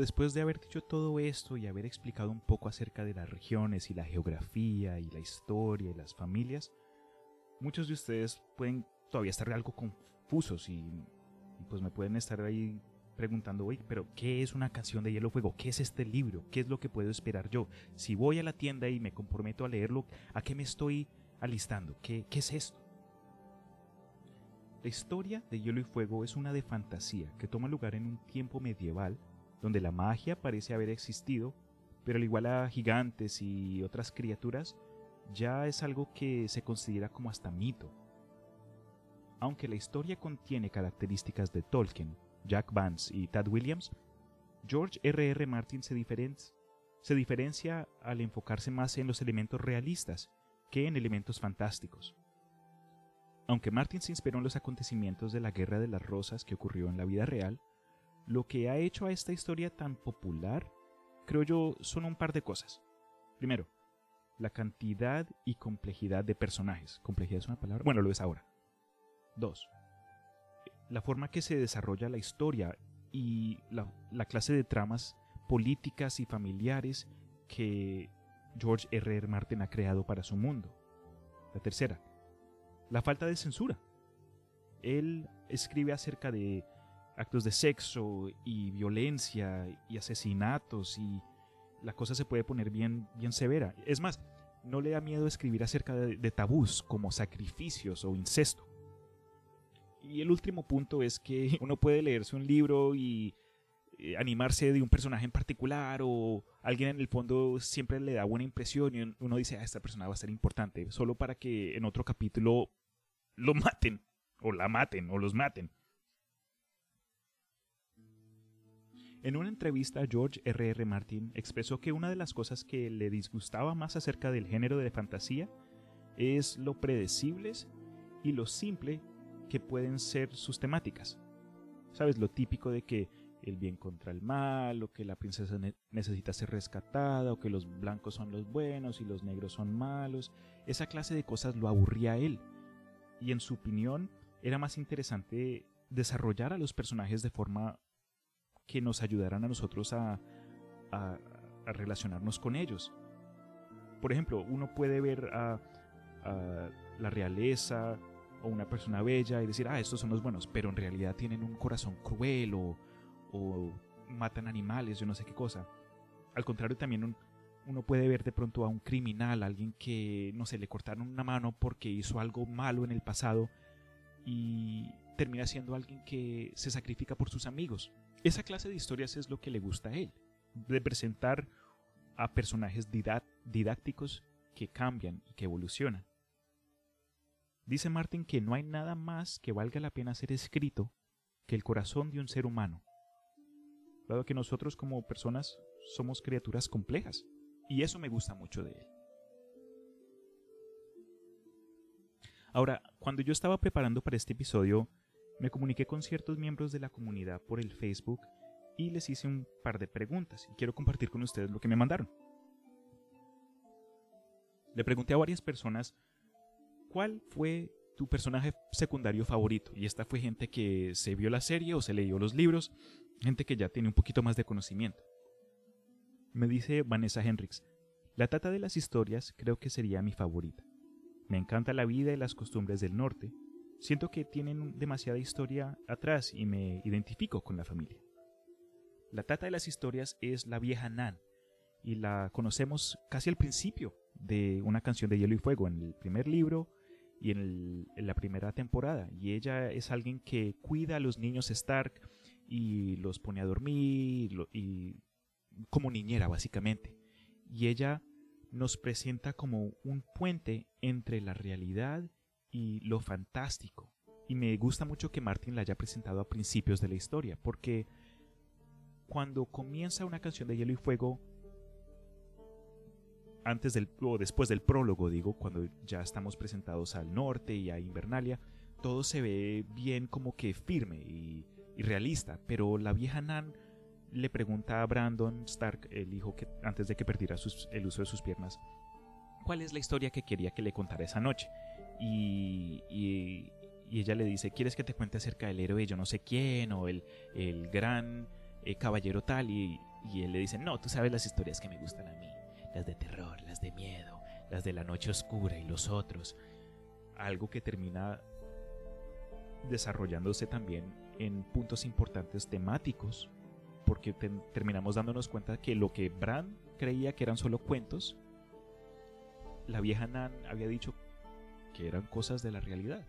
Después de haber dicho todo esto y haber explicado un poco acerca de las regiones y la geografía y la historia y las familias, muchos de ustedes pueden todavía estar algo confusos y, pues me pueden estar ahí preguntando, oye, pero ¿qué es una canción de Hielo Fuego? ¿Qué es este libro? ¿Qué es lo que puedo esperar yo? Si voy a la tienda y me comprometo a leerlo, ¿a qué me estoy alistando? ¿Qué, qué es esto? La historia de Hielo y Fuego es una de fantasía que toma lugar en un tiempo medieval donde la magia parece haber existido, pero al igual a gigantes y otras criaturas, ya es algo que se considera como hasta mito. Aunque la historia contiene características de Tolkien, Jack Vance y Tad Williams, George R. R. Martin se, se diferencia al enfocarse más en los elementos realistas que en elementos fantásticos. Aunque Martin se inspiró en los acontecimientos de la Guerra de las Rosas que ocurrió en la vida real, lo que ha hecho a esta historia tan popular, creo yo, son un par de cosas. Primero, la cantidad y complejidad de personajes. ¿Complejidad es una palabra? Bueno, lo es ahora. Dos, la forma que se desarrolla la historia y la, la clase de tramas políticas y familiares que George R. R. Martin ha creado para su mundo. La tercera, la falta de censura. Él escribe acerca de actos de sexo y violencia y asesinatos y la cosa se puede poner bien, bien severa. Es más, no le da miedo escribir acerca de, tabús como sacrificios o incesto. Y el último punto es que [laughs] uno puede leerse un libro y eh, animarse de un personaje en particular o alguien en el fondo siempre le da buena impresión y uno dice, ah, esta persona va a ser importante, solo para que en otro capítulo lo maten o la maten o los maten. En una entrevista, George R. R. Martin expresó que una de las cosas que le disgustaba más acerca del género de fantasía es lo predecibles y lo simple que pueden ser sus temáticas. ¿Sabes? Lo típico de que el bien contra el mal, o que la princesa necesita ser rescatada, o que los blancos son los buenos y los negros son malos. Esa clase de cosas lo aburría a él. Y en su opinión, era más interesante desarrollar a los personajes de forma que nos ayudarán a nosotros a, relacionarnos con ellos. Por ejemplo, uno puede ver a, la realeza o una persona bella y decir, ah, estos son los buenos, pero en realidad tienen un corazón cruel o, matan animales, yo no sé qué cosa. Al contrario, también uno puede ver de pronto a un criminal, alguien que, no sé, le cortaron una mano porque hizo algo malo en el pasado y termina siendo alguien que se sacrifica por sus amigos. Esa clase de historias es lo que le gusta a él, de presentar a personajes didácticos que cambian y que evolucionan. Dice Martin que no hay nada más que valga la pena ser escrito que el corazón de un ser humano, dado que nosotros como personas somos criaturas complejas, y eso me gusta mucho de él. Ahora, cuando yo estaba preparando para este episodio, me comuniqué con ciertos miembros de la comunidad por el Facebook y les hice un par de preguntas y quiero compartir con ustedes lo que me mandaron. Le pregunté a varias personas cuál fue tu personaje secundario favorito. Y esta fue gente que se vio la serie o se leyó los libros, gente que ya tiene un poquito más de conocimiento. Me dice Vanessa Hendricks, la tata de las historias creo que sería mi favorita. Me encanta la vida y las costumbres del norte. Siento que tienen demasiada historia atrás y me identifico con la familia. La tata de las historias es la vieja Nan y la conocemos casi al principio de una canción de Hielo y Fuego en el primer libro y en, la primera temporada. Y ella es alguien que cuida a los niños Stark y los pone a dormir y, como niñera básicamente. Y ella nos presenta como un puente entre la realidad y lo fantástico. Y me gusta mucho que Martin la haya presentado a principios de la historia, porque cuando comienza una canción de Hielo y Fuego, antes del o después del prólogo, digo, cuando ya estamos presentados al norte y a Invernalia, todo se ve bien como que firme y, realista, pero la vieja Nan le pregunta a Brandon Stark, el hijo que antes de que perdiera el uso de sus piernas, cuál es la historia que quería que le contara esa noche. Y, y, ella le dice, ¿quieres que te cuente acerca del héroe yo no sé quién o el, el gran eh, caballero tal? Y, y él le dice, no, tú sabes las historias que me gustan a mí las de terror, las de miedo, las de la noche oscura y los otros. Algo que termina desarrollándose también en puntos importantes temáticos, porque terminamos dándonos cuenta que lo que Bran creía que eran solo cuentos, la vieja Nan había dicho que eran cosas de la realidad.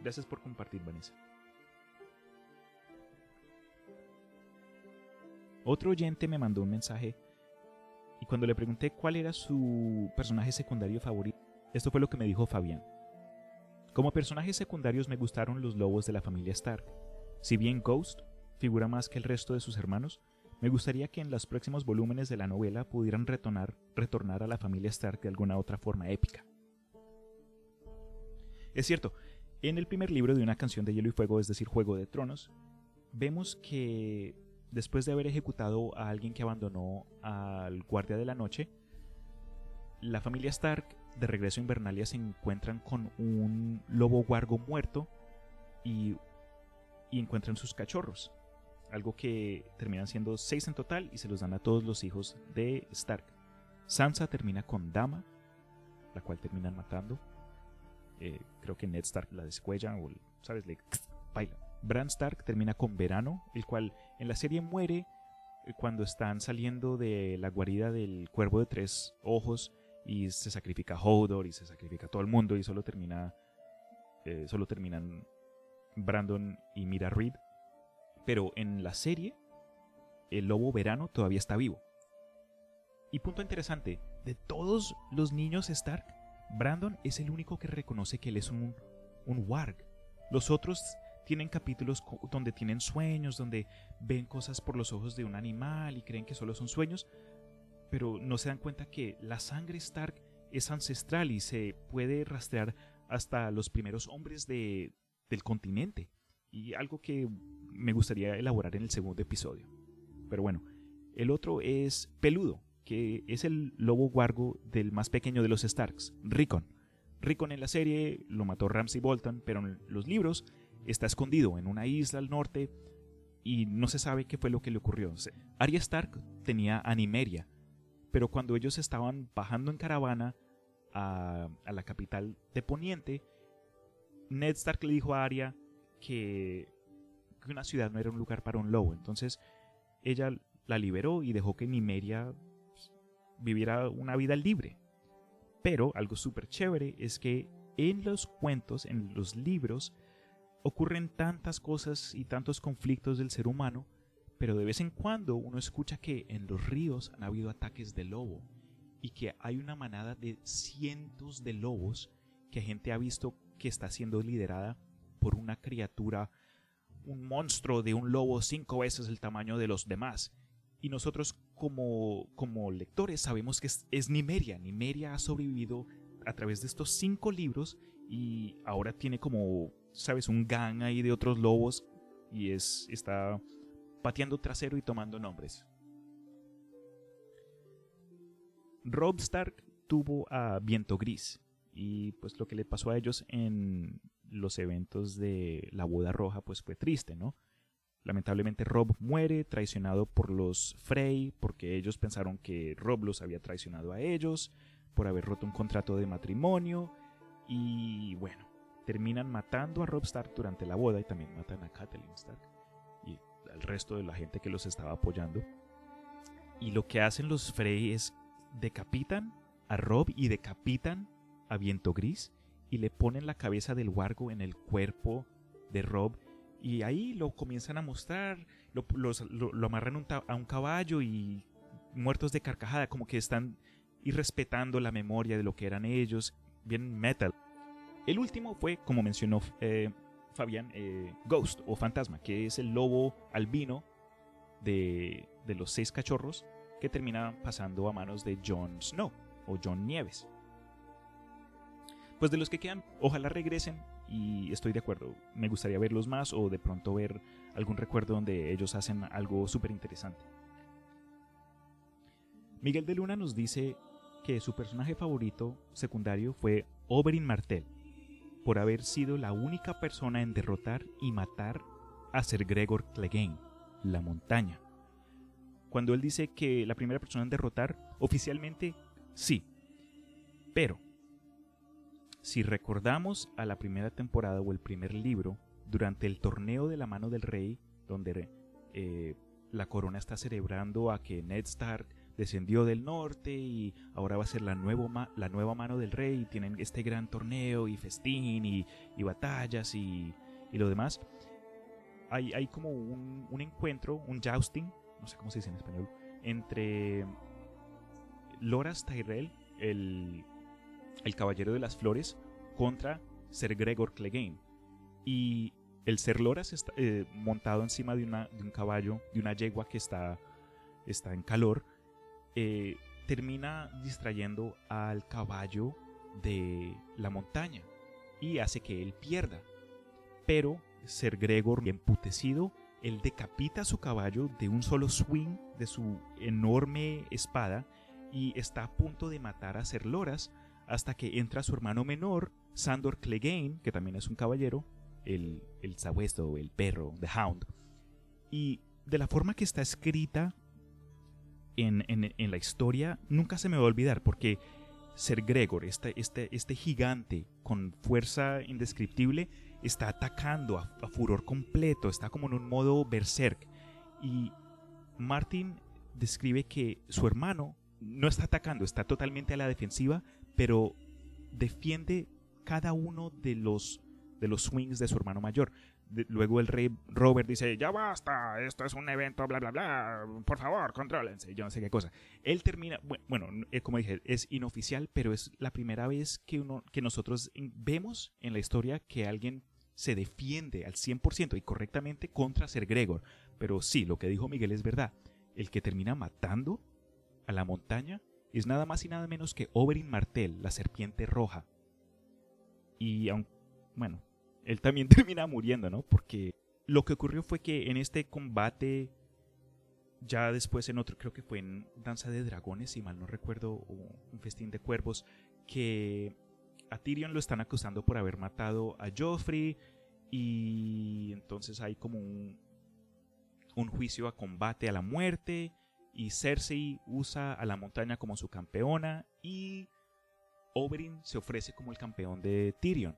Gracias por compartir, Vanessa. Otro oyente me mandó un mensaje y cuando le pregunté cuál era su personaje secundario favorito, esto fue lo que me dijo Fabián. Como personajes secundarios me gustaron los lobos de la familia Stark. Si bien Ghost figura más que el resto de sus hermanos, me gustaría que en los próximos volúmenes de la novela pudieran retornar, retornar a la familia Stark de alguna otra forma épica. Es cierto, en el primer libro de una canción de Hielo y Fuego, es decir, Juego de Tronos, vemos que después de haber ejecutado a alguien que abandonó al guardia de la noche, la familia Stark de regreso a Invernalia se encuentran con un lobo guargo muerto y, encuentran sus cachorros. Algo que terminan siendo seis en total y se los dan a todos los hijos de Stark. Sansa termina con Dama, la cual terminan matando. Eh, creo que Ned Stark la descuella o, ¿sabes? Le baila. Bran Stark termina con Verano, el cual en la serie muere eh, cuando están saliendo de la guarida del cuervo de tres ojos y se sacrifica Hodor y se sacrifica todo el mundo y solo termina eh, solo terminan Brandon y Mira Reed. Pero en la serie el lobo verano todavía está vivo. Y punto interesante, de todos los niños Stark, Brandon es el único que reconoce que él es un, un warg. Los otros tienen capítulos donde tienen sueños, donde ven cosas por los ojos de un animal y creen que solo son sueños, pero no se dan cuenta que la sangre Stark es ancestral y se puede rastrear hasta los primeros hombres de, del continente. Y algo que me gustaría elaborar en el segundo episodio. Pero bueno, el otro es Peludo, que es el lobo guargo del más pequeño de los Starks, Rickon. Rickon en la serie lo mató Ramsay Bolton, pero en los libros está escondido en una isla al norte y no se sabe qué fue lo que le ocurrió. Arya Stark tenía Animeria, pero cuando ellos estaban bajando en caravana a, la capital de Poniente, Ned Stark le dijo a Arya que, una ciudad no era un lugar para un lobo. Entonces ella la liberó y dejó que Nimeria viviera una vida libre. Pero algo súper chévere es que en los cuentos, en los libros, Ocurren tantas cosas y tantos conflictos del ser humano, pero de vez en cuando uno escucha que en los ríos han habido ataques de lobo y que hay una manada de cientos de lobos que gente ha visto que está siendo liderada por una criatura, un monstruo de un lobo cinco veces el tamaño de los demás. Y nosotros como, como lectores sabemos que es, es Nimeria. Nimeria ha sobrevivido a través de estos cinco libros y ahora tiene como sabes, un gang ahí de otros lobos y es, está pateando trasero y tomando nombres. Rob Stark tuvo a Viento Gris y pues lo que le pasó a ellos en los eventos de la boda roja pues fue triste, ¿no? Lamentablemente Rob muere traicionado por los Frey porque ellos pensaron que Rob los había traicionado a ellos por haber roto un contrato de matrimonio y bueno, terminan matando a Rob Stark durante la boda y también matan a Catelyn Stark y al resto de la gente que los estaba apoyando. Y lo que hacen los Frey es decapitan a Rob y decapitan a Viento Gris y le ponen la cabeza del wargo en el cuerpo de Rob y ahí lo comienzan a mostrar, lo, amarran a un caballo y muertos de carcajada, como que están irrespetando la memoria de lo que eran ellos, bien metal. El último fue, como mencionó eh, Fabián, eh, Ghost o Fantasma, que es el lobo albino de, de los seis cachorros que termina pasando a manos de Jon Snow o Jon Nieves. Pues de los que quedan, ojalá regresen y estoy de acuerdo. Me gustaría verlos más o de pronto ver algún recuerdo donde ellos hacen algo súper interesante. Miguel de Luna nos dice que su personaje favorito secundario fue Oberyn Martell, por haber sido la única persona en derrotar y matar a Ser Gregor Clegane, la montaña. Cuando él dice que la primera persona en derrotar, oficialmente sí. Pero si recordamos a la primera temporada o el primer libro, durante el torneo de la mano del rey, donde eh, la corona está celebrando a que Ned Stark descendió del norte y ahora va a ser la, la nueva mano del rey y tienen este gran torneo y festín y, batallas y, lo demás. Hay, hay como un, un, encuentro, un jousting, no sé cómo se dice en español, entre Loras Tyrell, el el Caballero de las Flores contra Ser Gregor Clegane. Y el Ser Loras está eh, montado encima de, un caballo, de una yegua que está, está en calor, eh, termina distrayendo al caballo de la montaña y hace que él pierda. Pero Ser Gregor, emputecido, él decapita a su caballo de un solo swing de su enorme espada y está a punto de matar a Ser Loras hasta que entra su hermano menor, Sandor Clegane, que también es un caballero, el, el sabueso, el perro, The Hound. Y de la forma que está escrita en, la historia, nunca se me va a olvidar, porque Ser Gregor, este, este, este gigante con fuerza indescriptible, está atacando a, furor completo, está como en un modo berserk. Y Martin describe que su hermano no está atacando, está totalmente a la defensiva, pero defiende cada uno de los, de los swings de su hermano mayor. luego el rey Robert dice, ya basta, esto es un evento, bla, bla, bla, por favor, contrólense, yo no sé qué cosa. Él termina, bueno, eh, como dije, es inoficial, pero es la primera vez que, uno, que nosotros vemos en la historia que alguien se defiende al 100% y correctamente contra Ser Gregor. Pero sí, lo que dijo Miguel es verdad. El que termina matando a la montaña es nada más y nada menos que Oberyn Martell, la serpiente roja. Y aun, bueno, él también [laughs] termina muriendo, ¿no? Porque lo que ocurrió fue que en este combate, ya después en otro, creo que fue en Danza de Dragones, si mal no recuerdo, o un festín de cuervos, que a Tyrion lo están acusando por haber matado a Joffrey y entonces hay como un, un juicio a combate a la muerte y Cersei usa a la montaña como su campeona y Oberyn se ofrece como el campeón de Tyrion.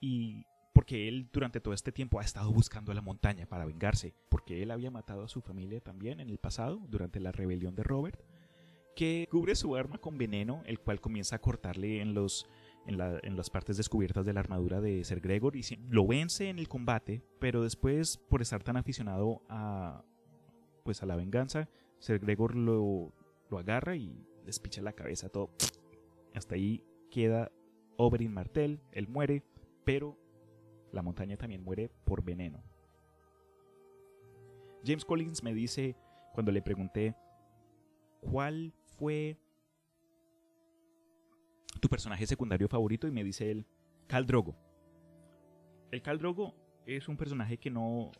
Y porque él durante todo este tiempo ha estado buscando a la montaña para vengarse, porque él había matado a su familia también en el pasado, durante la rebelión de Robert, que cubre su arma con veneno, el cual comienza a cortarle en, los, en, en las partes descubiertas de la armadura de Ser Gregor y lo vence en el combate, pero después, por estar tan aficionado a, pues a la venganza, ser Gregor lo, lo agarra y despicha la cabeza todo. Hasta ahí queda Oberyn Martell, él muere, pero la montaña también muere por veneno. James Collins me dice, cuando le pregunté, ¿cuál fue tu personaje secundario favorito? Y me dice él, Cal Drogo. El Cal Drogo es un personaje que no,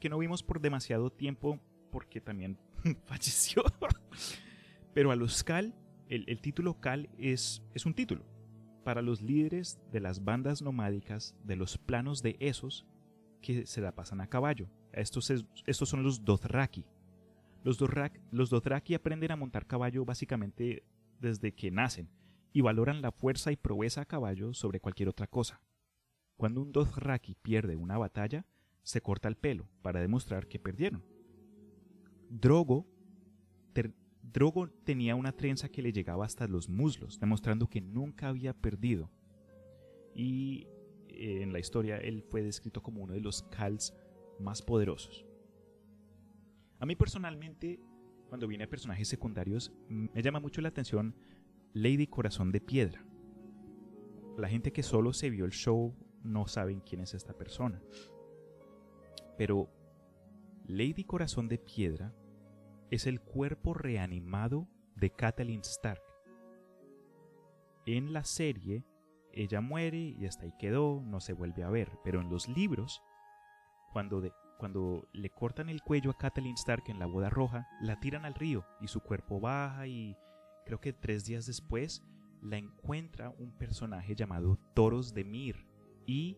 que no vimos por demasiado tiempo porque también [laughs] falleció. Pero a los Cal el, título Cal es, es un título para los líderes de las bandas nomádicas de los planos de esos que se la pasan a caballo. Estos, es- estos son los Dothraki. Los, Dothraki. los Dothraki aprenden a montar caballo básicamente desde que nacen y valoran la fuerza y proeza a caballo sobre cualquier otra cosa. Cuando un Dothraki pierde una batalla, se corta el pelo para demostrar que perdieron. Drogo, Drogo tenía una trenza que le llegaba hasta los muslos, demostrando que nunca había perdido. Y eh, en la historia él fue descrito como uno de los Khals más poderosos. A mí personalmente, cuando viene a personajes secundarios, me llama mucho la atención Lady Corazón de Piedra. La gente que solo se vio el show no saben quién es esta persona. Pero Lady Corazón de Piedra es el cuerpo reanimado de Catelyn Stark. En la serie, ella muere y hasta ahí quedó, no se vuelve a ver. Pero en los libros, cuando, cuando le cortan el cuello a Catelyn Stark en la boda roja, la tiran al río y su cuerpo baja y creo que tres días después la encuentra un personaje llamado Toros de Mir y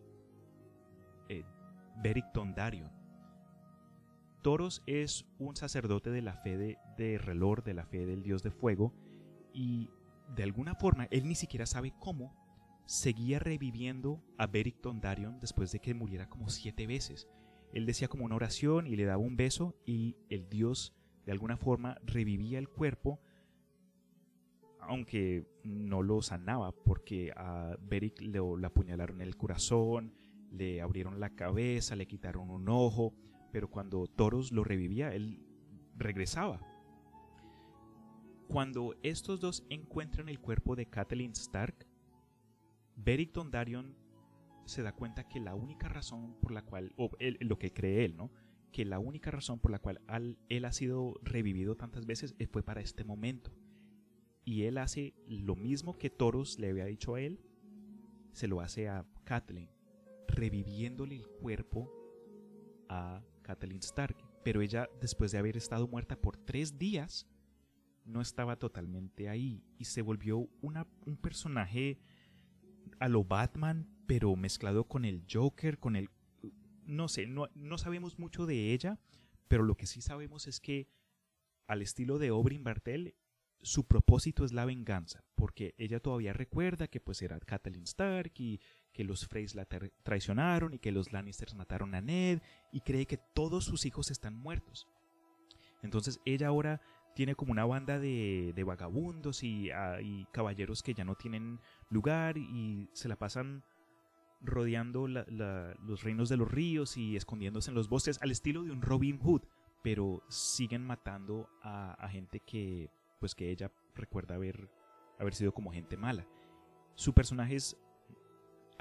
eh, Beric Dondarrion. Toros es un sacerdote de la fe de, Relor, de la fe del dios de fuego, y de alguna forma, él ni siquiera sabe cómo, seguía reviviendo a Beric Dondarrion después de que muriera como siete veces. Él decía como una oración y le daba un beso y el dios de alguna forma revivía el cuerpo, aunque no lo sanaba porque a Beric le, le apuñalaron el corazón, le abrieron la cabeza, le quitaron un ojo, pero cuando Toros lo revivía, él regresaba. Cuando estos dos encuentran el cuerpo de Catelyn Stark, Beric Dondarrion se da cuenta que la única razón por la cual, o lo que cree él, ¿no? Que la única razón por la cual al- él ha sido revivido tantas veces fue para este momento. Y él hace lo mismo que Toros le había dicho a él, se lo hace a Catelyn, reviviéndole el cuerpo a Catelyn Stark. Pero ella, después de haber estado muerta por tres días, no estaba totalmente ahí y se volvió una- un personaje a lo Batman, pero mezclado con el Joker, con el... No sé, no, no sabemos mucho de ella, pero lo que sí sabemos es que al estilo de Oberyn Bartel, su propósito es la venganza, porque ella todavía recuerda que pues era Catelyn Stark y que los Freys la tra- traicionaron y que los Lannisters mataron a Ned y cree que todos sus hijos están muertos. Entonces ella ahora tiene como una banda de, de vagabundos y, ah, y caballeros que ya no tienen lugar y se la pasan rodeando los reinos de los ríos y escondiéndose en los bosques al estilo de un Robin Hood, pero siguen matando a, a gente que pues que ella recuerda haber, haber sido como gente mala. Su personaje es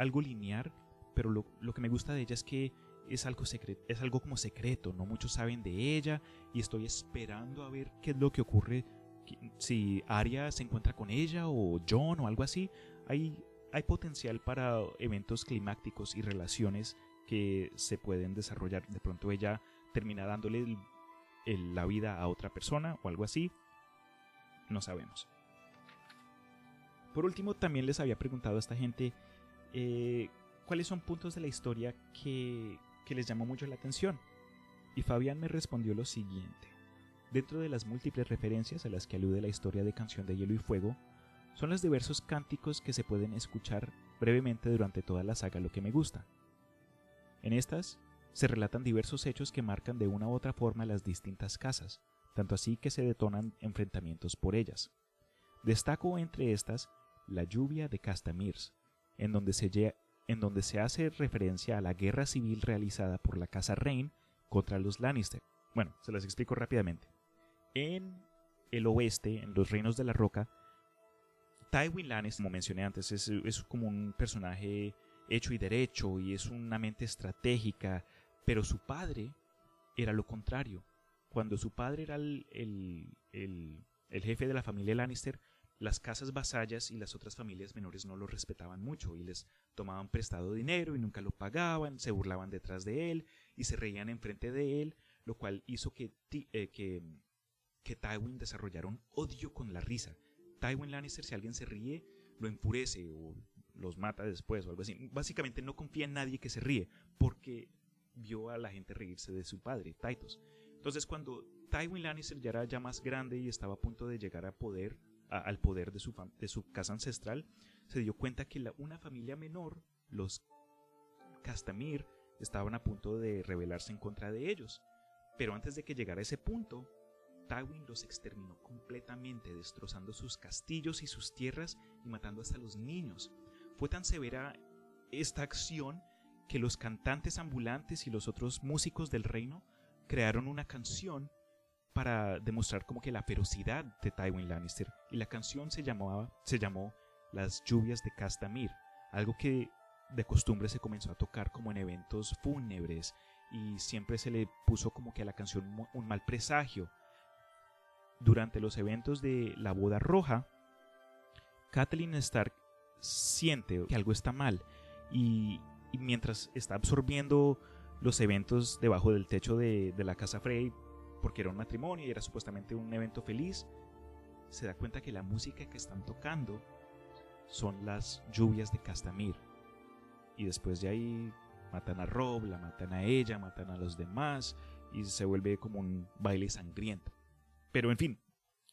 algo lineal, pero lo, lo que me gusta de ella es que es algo, secre- es algo como secreto, no muchos saben de ella y estoy esperando a ver qué es lo que ocurre, si Arya se encuentra con ella o John o algo así. Hay, hay potencial para eventos climáticos y relaciones que se pueden desarrollar. De pronto ella termina dándole la vida a otra persona o algo así. No sabemos. Por último, también les había preguntado a esta gente eh, cuáles son puntos de la historia que, que les llamó mucho la atención. Y Fabián me respondió lo siguiente. Dentro de las múltiples referencias a las que alude la historia de Canción de Hielo y Fuego, son los diversos cánticos que se pueden escuchar brevemente durante toda la saga Lo que me gusta. En estas se relatan diversos hechos que marcan de una u otra forma las distintas casas, tanto así que se detonan enfrentamientos por ellas. Destaco entre estas la lluvia de Castamirs, en donde se, en donde se hace referencia a la guerra civil realizada por la casa Rain contra los Lannister. Bueno, se las explico rápidamente. En el oeste, en los reinos de la roca, Tywin Lannister, como mencioné antes, es, es como un personaje hecho y derecho y es una mente estratégica, pero su padre era lo contrario. Cuando su padre era el, el- el- el jefe de la familia Lannister, las casas vasallas y las otras familias menores no lo respetaban mucho y les tomaban prestado dinero y nunca lo pagaban, se burlaban detrás de él y se reían enfrente de él, lo cual hizo que, eh, que, Tywin desarrollara un odio con la risa. Tywin Lannister, si alguien se ríe, lo enfurece o los mata después o algo así. Básicamente no confía en nadie que se ríe porque vio a la gente reírse de su padre, Tytos. Entonces cuando Tywin Lannister ya era ya más grande y estaba a punto de llegar a poder, al poder de su, de su casa ancestral, se dio cuenta que una familia menor, los Castamir, estaban a punto de rebelarse en contra de ellos. Pero antes de que llegara ese punto, Tywin los exterminó completamente, destrozando sus castillos y sus tierras y matando hasta los niños. Fue tan severa esta acción que los cantantes ambulantes y los otros músicos del reino crearon una canción para demostrar como que la ferocidad de Tywin Lannister y la canción se llamaba se llamó Las lluvias de Castamir, algo que de costumbre se comenzó a tocar como en eventos fúnebres y siempre se le puso como que a la canción un mal presagio. Durante los eventos de la boda roja, Kathleen Stark siente que algo está mal y, mientras está absorbiendo los eventos debajo del techo de, de la casa Frey, porque era un matrimonio y era supuestamente un evento feliz, se da cuenta que la música que están tocando son las lluvias de Castamir y después de ahí matan a Rob, la matan a ella, matan a los demás y se vuelve como un baile sangriento. Pero en fin,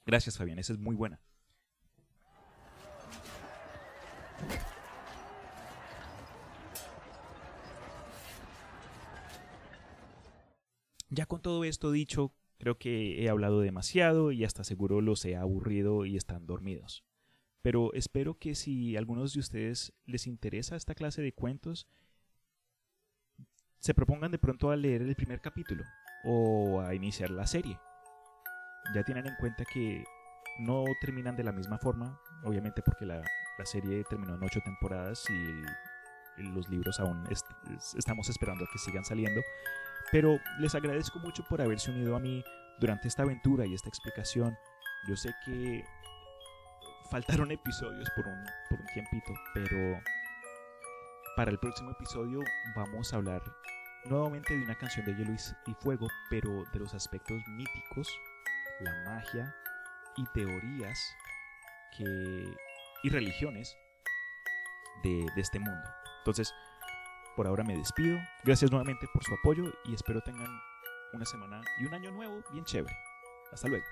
gracias Fabián, esa es muy buena. Ya con todo esto dicho, creo que he hablado demasiado y hasta seguro los he aburrido y están dormidos. Pero espero que si a algunos de ustedes les interesa esta clase de cuentos, se propongan de pronto a leer el primer capítulo o a iniciar la serie. Ya tienen en cuenta que no terminan de la misma forma, obviamente porque la, serie terminó en ocho temporadas y los libros aún estamos esperando a que sigan saliendo. Pero les agradezco mucho por haberse unido a mí durante esta aventura y esta explicación. Yo sé que faltaron episodios por un, por un tiempito, pero para el próximo episodio vamos a hablar nuevamente de una canción de Hielo y Fuego, pero de los aspectos míticos, la magia y teorías y religiones de, de este mundo. Entonces, por ahora me despido. Gracias nuevamente por su apoyo y espero tengan una semana y un año nuevo bien chévere. Hasta luego.